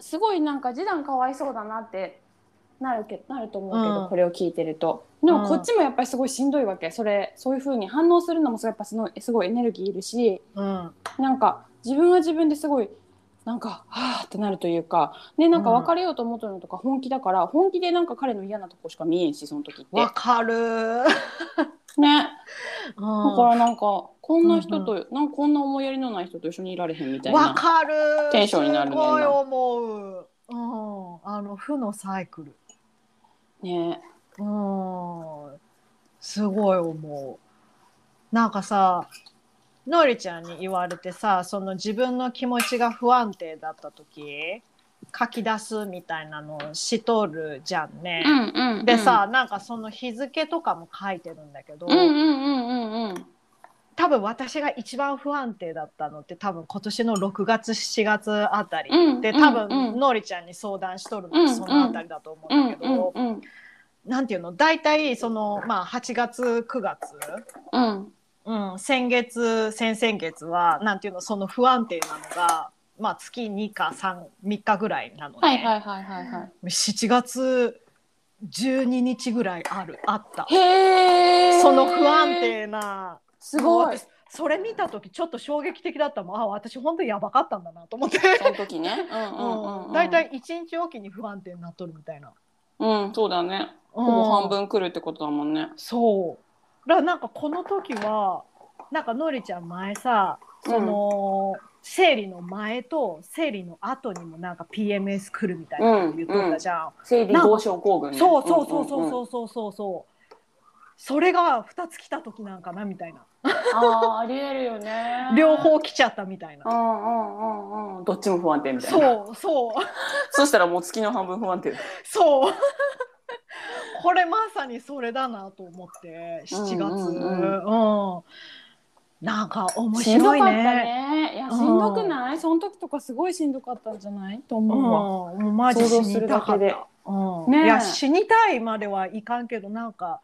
すごいなんか示談かわいそうだなってなるけなると思うけど、うん、これを聞いてると。でもこっちもやっぱりすごいしんどいわけ。それそういうふうに反応するのもやっぱすごいすごいエネルギーいるし、うん、なんか自分は自分ですごいなんかはあってなるというかねなんか別れようと思ったのとか本気だから、うん、本気でなんか彼の嫌なとこしか見えんしその時って。わかる。*laughs* ね、うん、だからなんかこんな人と、うんうん、なんかこんな思いやりのない人と一緒にいられへんみたいなわかる。テンションになるねすごい思う、うん、あの負のサイクル。ね。うん。すごい思う。なんかさのりちゃんに言われてさその自分の気持ちが不安定だった時書き出すみたいなのをしとるじゃんね。うんうんうん、でさなんかその日付とかも書いてるんだけど、多分私が一番不安定だったのって多分今年の6月7月あたり、うん、で多分、のりちゃんに相談しとるのもそのあたりだと思うんだけど。うんうんうんなんていうの？大体そのまあ8月9月、うん、うん、先月先々月はなんていうのその不安定なのがまあ、月2か 3, 3日ぐらいなので、はいはいはいはいはい、7月12日ぐらいあるあった。へその不安定なすごい。それ見た時ちょっと衝撃的だったもん。あ私本当にやばかったんだなと思って。その時ね。大 *laughs* 体、うん、1日おきに不安定になっとるみたいな。うんそうだね。ほぼ半分来るってことだもんね、そう。だからなんかこの時はなんかのりちゃん前さその、うん、生理の前と生理の後にもなんか PMS 来るみたいなこと言ってたじゃん。うんうん、生理合症候群、ね、そうそうそうそうそうそうそう。うんうん、それが2つ来た時なんかなみたいな。あありえるよね。*laughs* 両方来ちゃったみたいな。うんうんうんうん。どっちも不安定みたいな。そうそう。*laughs* そしたらもう月の半分不安定。そう。これまさにそれだなと思って7月。うん、うんうんなんか面白いね。ねいやしんどくない、うん、その時とかすごいしんどかったんじゃない？と思うわ。うん、マジ死にたかった。うんね、いや死にたいまではいかんけどなんか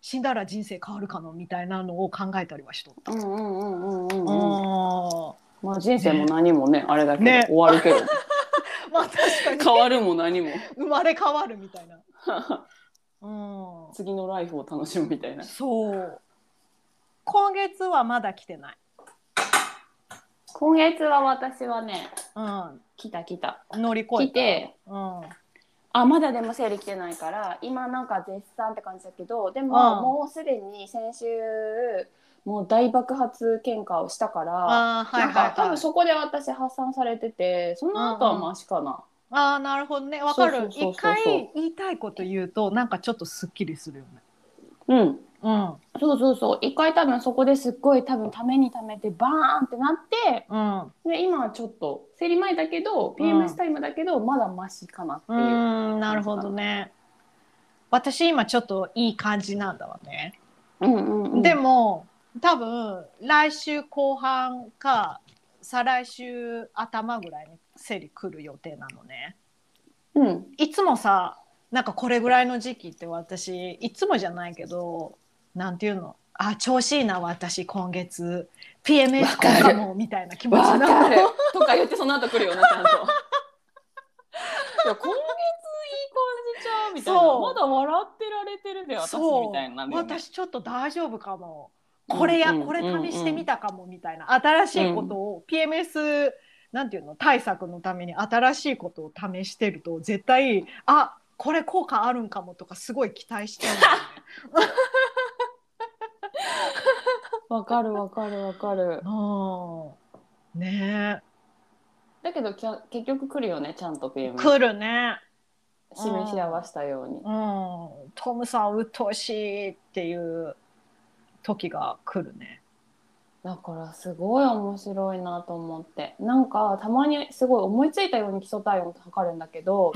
死んだら人生変わるかのみたいなのを考えたりはしとった。うんうんうんうんうん。まあ人生も何もね、ね、あれだけ終わるけど。*laughs* まあ確かに、変わるも何も。*laughs* 生まれ変わるみたいな。うん、次のライフを楽しむみたいな。そう。今月はまだ来てない。今月は私はね、うん、来た来た。乗り越え来て、うん、あまだでも生理来てないから今なんか絶賛って感じだけどでも、うん、もうすでに先週もう大爆発喧嘩をしたから、はいはい、なんか多分そこで私発散されててその後はマシかな。うんうん、あなるほどね。わかる。一回言いたいこと言うとなんかちょっとすっきりするよね。うん。うん、そうそうそう。一回多分そこですっごい多分ためにためてバーンってなって、うん、で今はちょっと生理前だけど PMS タイムだけど、まだマシかなっていう。うんなるほどね。私今ちょっといい感じなんだわね、うんうんうん、でも多分来週後半か再来週頭ぐらいに生理来る予定なのね、うん、いつもさなんかこれぐらいの時期って私いつもじゃないけどなんていうの？あ調子いいな私今月。PMS かもみたいな気持ちになる。*laughs* とか言ってその後来るよねちゃんと。*laughs* いや今月いい感じちゃうみたいな。まだ笑ってられてるで私みたいな、ね、私ちょっと大丈夫かも。これや、これ試してみたかもみたいな。新しいことを、うん、PMS なんていうの対策のために新しいことを試してると絶対あこれ効果あるんかもとかすごい期待しちゃうんだよね。わかるわかるわかる。ねだけどきゃ結局来るよねちゃんと PM 来るね。示し合わせたように。うん、トムさんうっとうしいっていう時が来るね。だからすごい面白いなと思って。なんかたまにすごい思いついたように基礎体温測るんだけど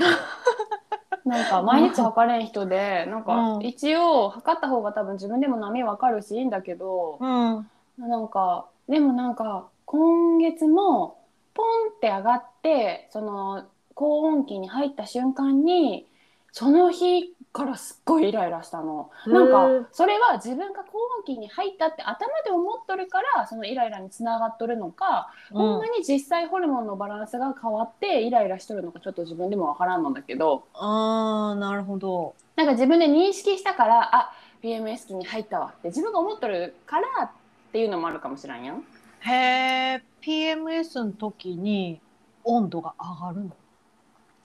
*laughs* なんか毎日測れん人でなんか一応測った方が多分自分でも波わかるしいいんだけど、うん、なんかでもなんか今月もポンって上がってその高温期に入った瞬間にその日からすっごいイライラしたの。なんかそれは自分が高温期に入ったって頭で思っとるからそのイライラにつながっとるのか、うん、ほんまに実際ホルモンのバランスが変わってイライラしとるのかちょっと自分でもわからんのだけど。あーなるほど。なんか自分で認識したからあ PMS 期に入ったわって自分が思っとるからっていうのもあるかもしれんやん。へえ PMS の時に温度が上がるの？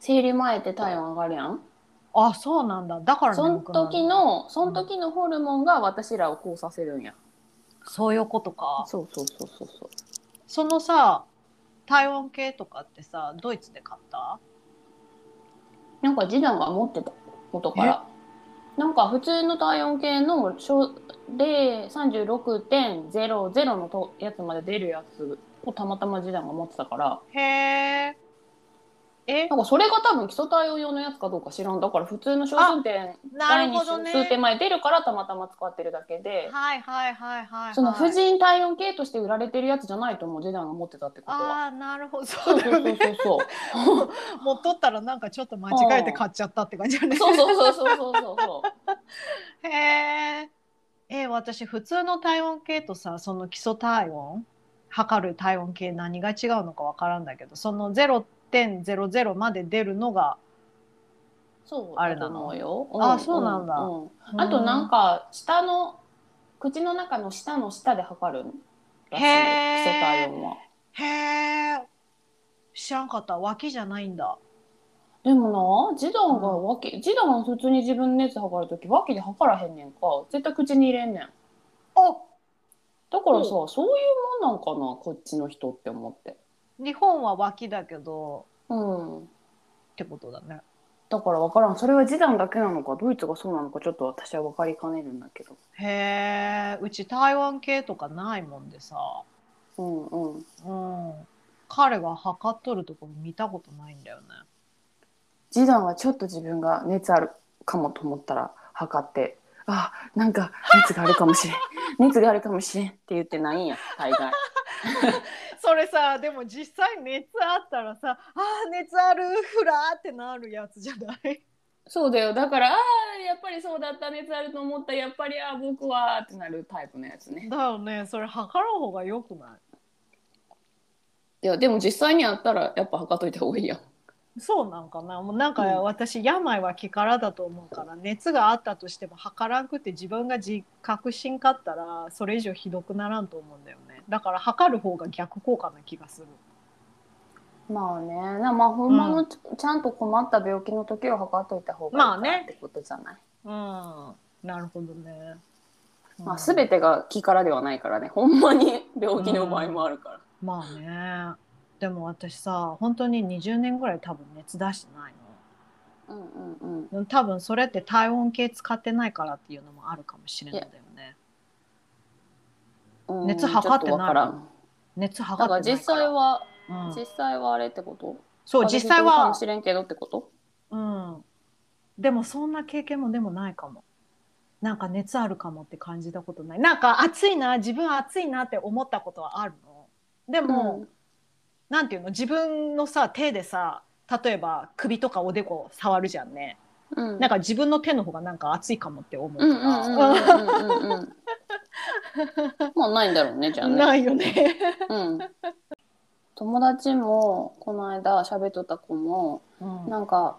生理前って体温上がるやんあそうなんだ。だからその時のその時のホルモンが私らをこうさせるんや、そういうことか。そうそうそうそうそう。そのさ体温計とかってさドイツで買った？なんか次男が持ってた元から。なんか普通の体温計ので36.00のとやつまで出るやつをたまたま次男が持ってたから。へええ？なんかそれが多分基礎体温用のやつかどうか知らん。だから普通の小数点第2数点前出るからたまたま使ってるだけで。はいはいはいはい、はい、その婦人体温計として売られてるやつじゃないと思うジェダンが持ってたってことは。ああなるほど。そうそうそうそうそう。持っとったらなんかちょっと間違えて買っちゃったって感じだね。そうそうそうそうそう。そうへええー、私普通の体温計とさその基礎体温測る体温計何が違うのかわからんだけどその0.00まで出るのがそうあれなの？よ。あ、そうなんだ、あとなんか下の口の中の下の下で測るらしい基礎体温は。へえ知らんかった脇じゃないんだ。でもな、ジダンが脇、うん、ジダン普通に自分熱測るとき脇で測らへんねんか。絶対口に入れんねん。あだからさ、そういうもんなんかな、こっちの人って思って。日本は脇だけど、うん。ってことだね。だから分からん。それは示談だけなのか、ドイツがそうなのか、ちょっと私は分かりかねるんだけど。へえ、うち台湾系とかないもんでさ。うんうん。うん。彼が測っとるところ見たことないんだよね。示談はちょっと自分が熱あるかもと思ったら測って、あ、なんか熱があるかもしれん。熱があるかもしれんって言ってないんや、大概。*laughs* *laughs* それさでも実際熱あったらさあー熱あるふらーってなるやつじゃない？*laughs* そうだよ。だからああやっぱりそうだった熱あると思った。やっぱりあ僕はってなるタイプのやつね。だよね。それ測らん方がよくない？いやでも実際にあったらやっぱ測っといた方がいいやん。そうなんかな。もうなんか私、病は気からだと思うから熱があったとしても測らんくて自分が自覚しんかったらそれ以上ひどくならんと思うんだよねだから測る方が逆効果な気がする。まあね。まあほんまのちゃんと困った病気の時は測っといた方がいいかってことじゃない、まあね、うん。なるほどね、まあ全てが気からではないからね。ほんまに病気の場合もあるから、うん、まあね。でも私さ本当に20年ぐらい多分熱出してないの。うんうんうん、多分それって体温計使ってないからっていうのもあるかもしれないんだよね。熱測ってない熱測ってない実際は、うん、実際はあれってこと？そう実際は。かもしれんけどってこと？うん。でもそんな経験もでもないかも。なんか熱あるかもって感じたことない。なんか暑いな自分暑いなって思ったことはあるの？でも、うん。なんていうの？自分のさ手でさ例えば首とかおでこ触るじゃんね、うん、なんか自分の手の方がなんか熱いかもって思うから。もうないんだろうねじゃあね。ないよね。うん。友達もこの間喋っとった子も、うん、なんか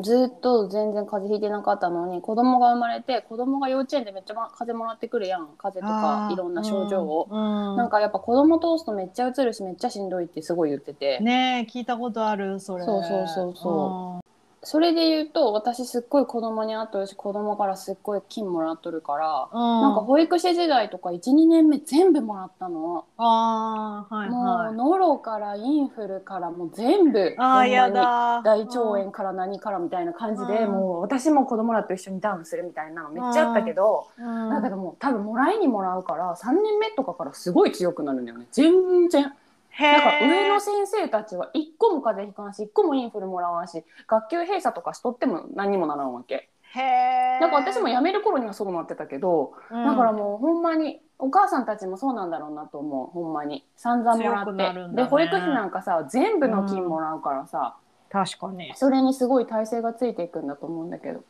ずっと全然風邪ひいてなかったのに子供が生まれて子供が幼稚園でめっちゃ風邪もらってくるやん。風邪とかいろんな症状を、うん。うん、なんかやっぱ子供通すとめっちゃうつるしめっちゃしんどいってすごい言ってて。ね聞いたことあるそれ。そうそうそうそうそれで言うと私すっごい子供に会っとるし子供からすっごい金もらっとるから、うん、なんか保育士時代とか12年目全部もらったの。あ、はいはい、もうノロからインフルからもう全部あやだ。大腸炎から何からみたいな感じで、うん、もう私も子供らと一緒にダウンするみたいなのめっちゃあったけど、うん、だけどもう多分もらいにもらうから3年目とかからすごい強くなるんだよね。全然。なんか上の先生たちは一個も風邪ひかんし一個もインフルもらわんし学級閉鎖とかしとっても何にもならんわけ。へなんか私も辞める頃にはそうなってたけど、うん、だからもうほんまにお母さんたちもそうなんだろうなと思うほんまに。散々もらって、ね、で保育費なんかさ全部の金もらうからさ、うん、確かに。それにすごい体制がついていくんだと思うんだけど。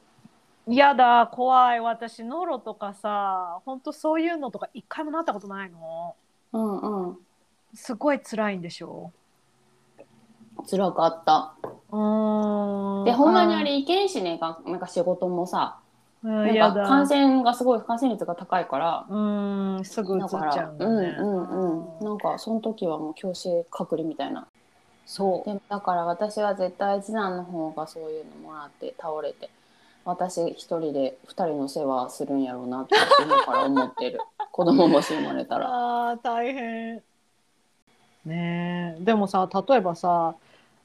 嫌だ怖い。私ノロとかさほんとそういうのとか一回もなったことないの。うんうんすごい辛いんでしょ？う辛かった。でほんまにあれい。けんしねなんか仕事もさ。なんか感染がすごい感染率が高いから。うんすぐ移っちゃうんだ、ね、うんうんうん。なんかその時はもう強制隔離みたいな。そう。でだから私は絶対次男の方がそういうのもらって倒れて私一人で二人の世話するんやろうなって今から思ってる。*laughs* 子供もし生まれたら。あ大変ね。でもさ例えばさ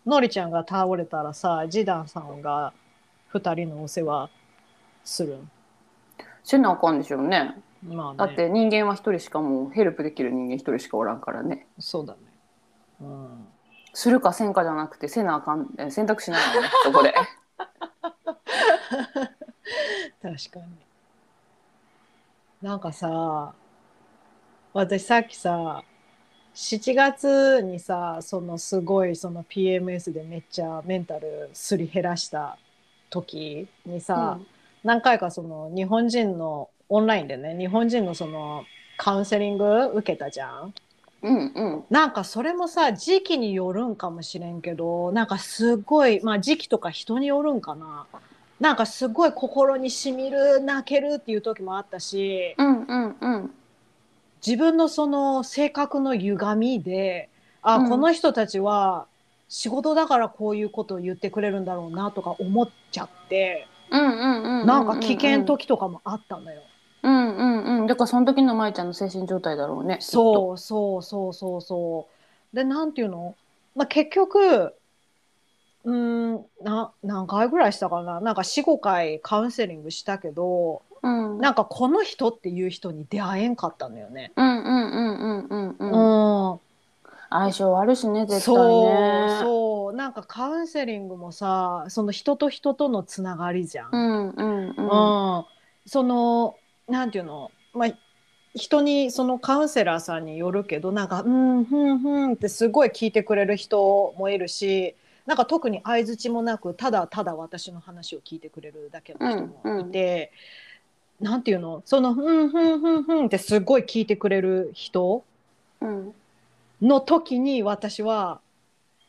のりちゃんが倒れたらさジダンさんが2人のお世話するん？せなあかんでしょうね,、まあ、ね。だって人間は1人しかもうヘルプできる人間1人しかおらんからね。そうだね。うん。するかせんかじゃなくてせなあかん選択しないのね *laughs* そこで。*laughs* 確かに。なんかさ私さっきさ7月にさそのすごいその PMS でめっちゃメンタルすり減らした時にさ、うん、何回かその日本人のオンラインでね日本人のそのカウンセリング受けたじゃん。うんうん、なんかそれもさ時期によるんかもしれんけどなんかすごいまあ時期とか人によるんかな。なんかすごい心にしみる泣けるっていう時もあったし、うんうんうん、自分のその性格の歪みであ、うん、この人たちは仕事だからこういうことを言ってくれるんだろうなとか思っちゃって、なんか危険時とかもあったのよ。うんうんうん。だからその時の舞ちゃんの精神状態だろうね。そうそうそうそうそう。でなんていうの、まあ、結局うんな何回ぐらいしたかな？なんか45回カウンセリングしたけど、うん、なんかこの人っていう人に出会えんかったのよね。うんうんうんうんうん相性あるしね絶対ね。そうそう。なんかカウンセリングもさその人と人とのつながりじゃん。うんうんうん、うん、そのなんていうの、まあ、人にそのカウンセラーさんによるけどなんか「うんふんふん」ってすごい聞いてくれる人もいるしなんか特に相づちもなくただただ私の話を聞いてくれるだけの人もいて、なんていうの？その「ふんふんふんふん」ってすごい聞いてくれる人の時に私は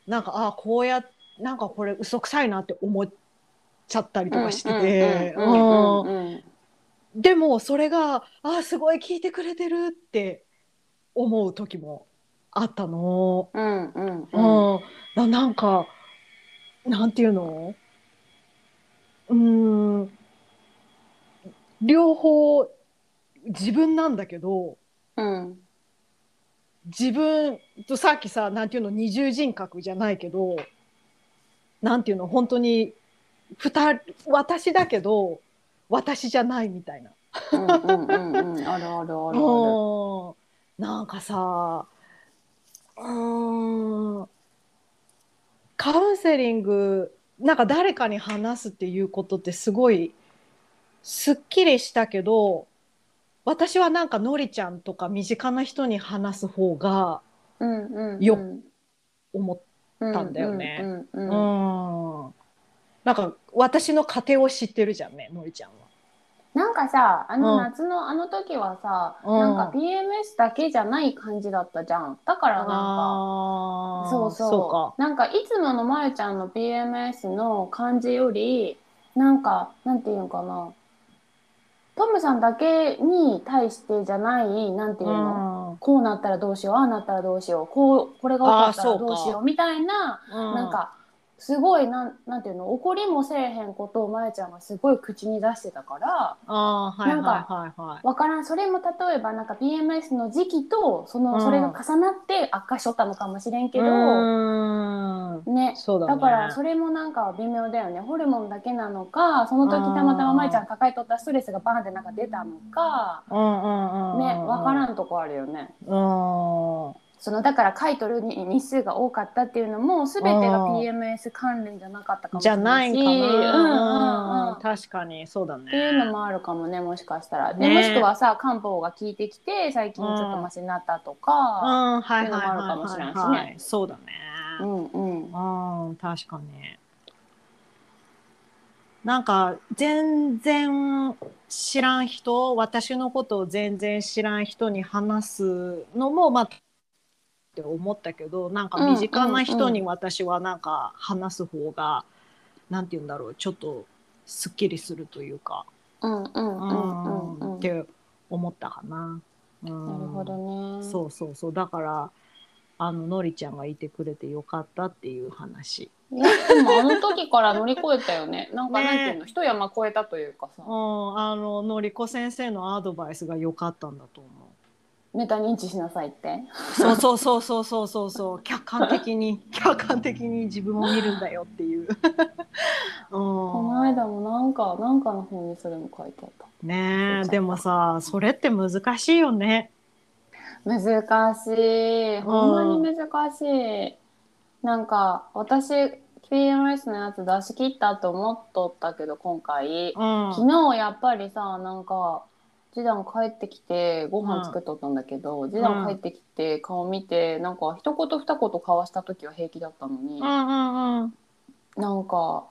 なんかああこうやなんかこれ嘘くさいなって思っちゃったりとかしてて。でもそれがあすごい聞いてくれてるって思う時もあったの。うんうんうん。うん、なんかなんていうの？うん両方自分なんだけど、うん、自分とさっきさなんていうの二重人格じゃないけどなんていうの本当に二私だけど私じゃないみたいな。うんうんうんうん、あるあるあるある。なんかさうんカウンセリングなんか誰かに話すっていうことってすごいすっきりしたけど私はなんかのりちゃんとか身近な人に話す方がよ、思ったんだよね。なんか私の家庭を知ってるじゃんねのりちゃんは。なんかさあの夏のあの時はさ、うん、なんか PMS だけじゃない感じだったじゃん。だからなんかそうそう。なんかいつものまゆちゃんの PMS の感じよりなんかなんていうのかなトムさんだけに対してじゃないなんていうの、うん、こうなったらどうしようああなったらどうしようこうこれが起こったらどうしようみたいな、うん、なんかすごいなんなんていうの怒りもせえへんことをまえちゃんがすごい口に出してたからあ、はい、なんか分からん。それも例えばなんか PMS の時期とその、それが重なって悪化しとったのかもしれんけど、ね。そうだ、ね、だからそれもなんか微妙だよね。ホルモンだけなのかその時たまたままえちゃん抱えとったストレスがバーンってなんか出たのか、ね。分からんとこあるよね。うんそのだから書いとる日数が多かったっていうのも全てが PMS 関連じゃなかったかもしれないし。じゃないかな、うんうんうん、確かにそうだね。っていうのもあるかもねもしかしたら、ね、もしくはさ漢方が効いてきて最近ちょっとマシになったとか、うん、っていうのもあるかもしれないしね。そうだね。うん。うんうん。確かに。なんか全然知らん人私のことを全然知らん人に話すのもまあって思ったけどなんか身近な人に私はなんか話す方が、うなんて言うんだろうちょっとすっきりするというか、うんうんうんって思ったかな。うん、なるほどね。そうそうそうだからあののりちゃんがいてくれてよかったっていう話。い *laughs* やでもあの時から乗り越えたよね。*laughs* なんかなんていうの、一山越えたというかさ。うん、あののりこ先生のアドバイスが良かったんだと思う。メタ認知しなさいって。そうそうそうそうそうそう。そ *laughs* う客観的に客観的に自分を見るんだよっていう。*laughs* この間もなんかなんかの本にそれも書いてあった。ねえでもさそれって難しいよね。難しい。ほんまに難しい、なんか私 PMS のやつ出し切ったと思っとったけど今回、うん、昨日やっぱりさなんか次男帰ってきてご飯作っとったんだけど、次男帰ってきて顔見てなんか一言二言交わした時は平気だったのに、うんうんうん、なんか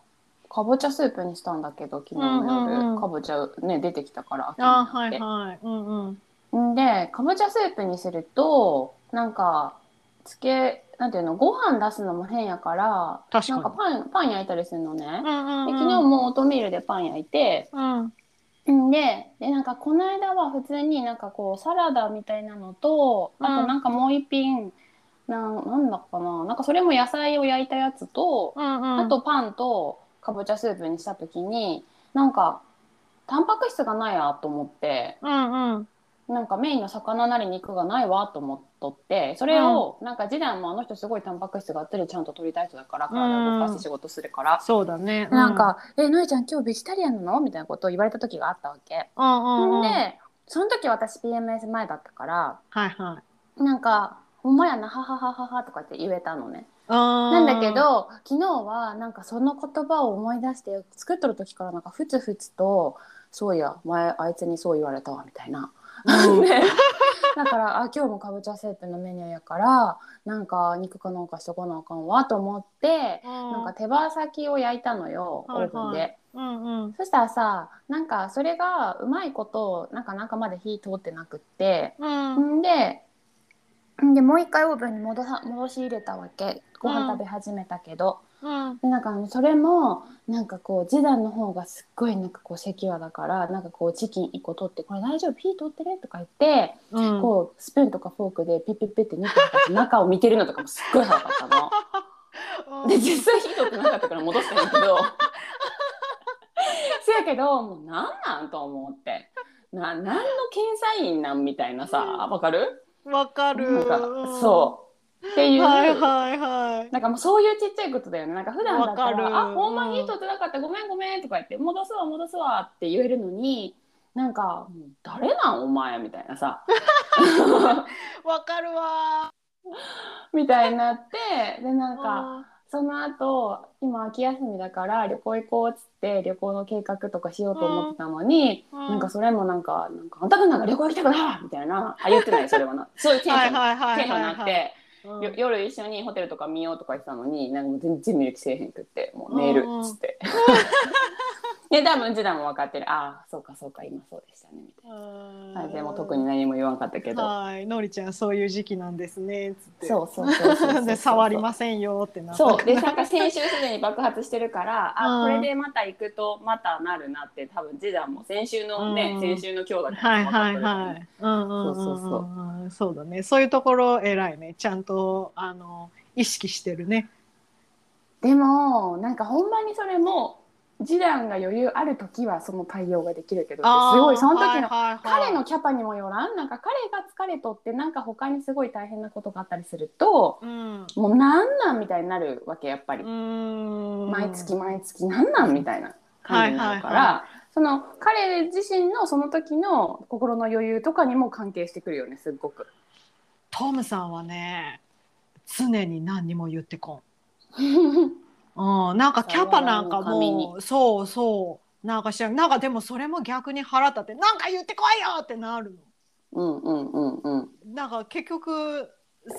かぼちゃスープにしたんだけど昨日の夜、うんうん、かぼちゃね出てきたからあはいはい。うんうん。でかぼちゃスープにするとなんかつけなんていうのご飯出すのも変やから確かに。なんかパンパン焼いたりするのね、うんうんうん。で昨日もオートミールでパン焼いてうんんででなんかこの間は普通になんかこうサラダみたいなのとあうん。となんかもう一品なんなんだかな。なんかそれも野菜を焼いたやつと、うんうん。あとパンとかぼちゃスープにした時になんかタンパク質がないやと思って。うんうんなんかメインの魚なり肉がないわと思っとってそれをなんか次男もあの人すごいタンパク質があってちゃんと取りたい人だから体を動かして仕事するから、そうだねなんか「えのえちゃん今日ベジタリアンなの?」みたいなことを言われた時があったわけ。うんうんうんでその時私 PMS 前だったからはいはいなんか「ほんまやなははははは」とかって言えたのね。ななんだけど昨日はなんかその言葉を思い出して作っとる時からなんかふつふつと「そういや前あいつにそう言われたわ」みたいな。うん。で *laughs* だからあ今日もかぼちゃスープのメニューやからなんか肉かなんかしとかなあかんわと思って、なんか手羽先を焼いたのよオはいはい。ーブンで。うんうん。そしたらさなんかそれがうまいことなんか中まで火通ってなくってうん。んでんでもう一回オーブンに戻さ戻し入れたわけ。ご飯食べ始めたけど、うん。でなんかそれもなんかこう次男の方がすっごいなんかこうセキュアだからなんかこうチキン1個取って「これ大丈夫？火通ってね」とか言って、うん。こうスプーンとかフォークでピッピッピッって肉とか中を見てるのとかもすっごい早かったの。で実際火通ってなかったから戻したんやけど。せやけどもうなんなんと思って。な何の検査員なんみたいなさわかる？わかる。なんかそうっていう、はいはいはい。なんかもうそういうちっちゃいことだよね。なんか普段だったらる「あほんま火通ってなかったごめんごめん」とか言って「戻すわ戻すわ」って言えるのになんかもう「誰なんお前」みたいなさ。*laughs* わかるわ。みたいになってでなんか。その後今秋休みだから旅行行こうっつって旅行の計画とかしようと思ってたのに、うん。なんかそれもなんか「なんかあんたくんなんか旅行行きたくないわ!」みたいな。あ言ってないそれはな。そういうテンションになって、うんよ夜一緒にホテルとか見ようとか言ってたのになんか全然見る気せえへんくってもう寝るっつって。で多分次男も分かってるああそうかそうか今そうでしたねみたいな。はい、でも特に何も言わなかったけど。はいのりちゃんそういう時期なんですねつってそうそうそうそう *laughs* で触りませんよってなったそうでなんか先週すでに爆発してるからあうんこれでまた行くとまたなるなって多分次男も先週のね、うん先週の今日だはいはいはい。うんうそうそううんそうだね。そういうところ偉いね。ちゃんとあの意識してるね。でもなんかほんまにそれも次男が余裕ある時はその対応ができるけどすごいその時の彼彼のキャパにもよらん。なんか彼が疲れとってなんか他にすごい大変なことがあったりするとうん。もうなんなんみたいになるわけやっぱり、うん。毎月毎月なんなんみたいな感じになるから、はいはい。その彼自身のその時の心の余裕とかにも関係してくるよねすっごく。トムさんはね常に何にも言ってこん。*laughs* うん、なんかキャパなんかもうそうそうなんかしらなんかでもそれも逆に腹立ってなんか言ってこいよってなるうんうんうんうん。の。なんか結局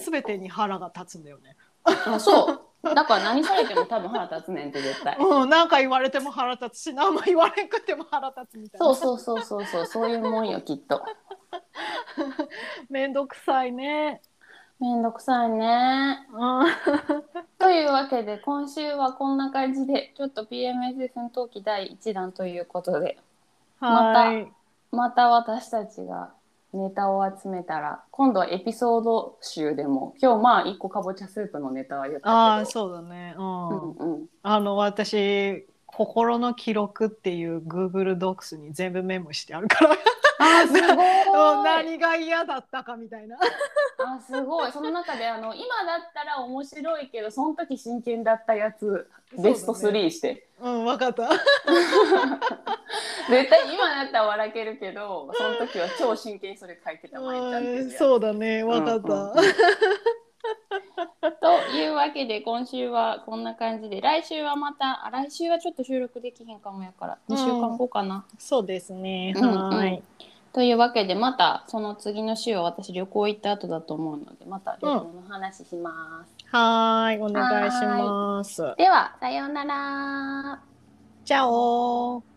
全てに腹が立つんだよね。あそう。*laughs* だから何されても多分腹立つねんって絶対。うん、なんか言われても腹立つし何も言われんくても腹立つみたいな。そうそうそうそうそうそういうもんよきっと。*laughs* めんどくさいね。めんどくさいね。うん、というわけで今週はこんな感じでちょっと PMS 戦闘機第1弾ということでまたはい。また私たちがネタを集めたら今度はエピソード集でも今日まあ1個かぼちゃスープのネタは言ったけどああ、そうだね。うん。うんうん、あの、私、心の記録っていう Google Docs に全部メモしてあるから、あーすごい。*laughs* 何が嫌だったかみたいな。あすごい。その中であの今だったら面白いけどその時真剣だったやつベストそうだね。3して、うん、わかった。*laughs* 絶対今だったら笑けるけどその時は超真剣にそれ書いてたそうだね、わかった。うんうん *laughs* というわけで今週はこんな感じで来週はまたあ来週はちょっと収録できへんかもやから2週間後かな、そうですね。うんうん。はい。というわけでまたその次の週は私旅行行った後だと思うのでまた旅行の話します、はーい、お願いします。ではさようなら。チャオ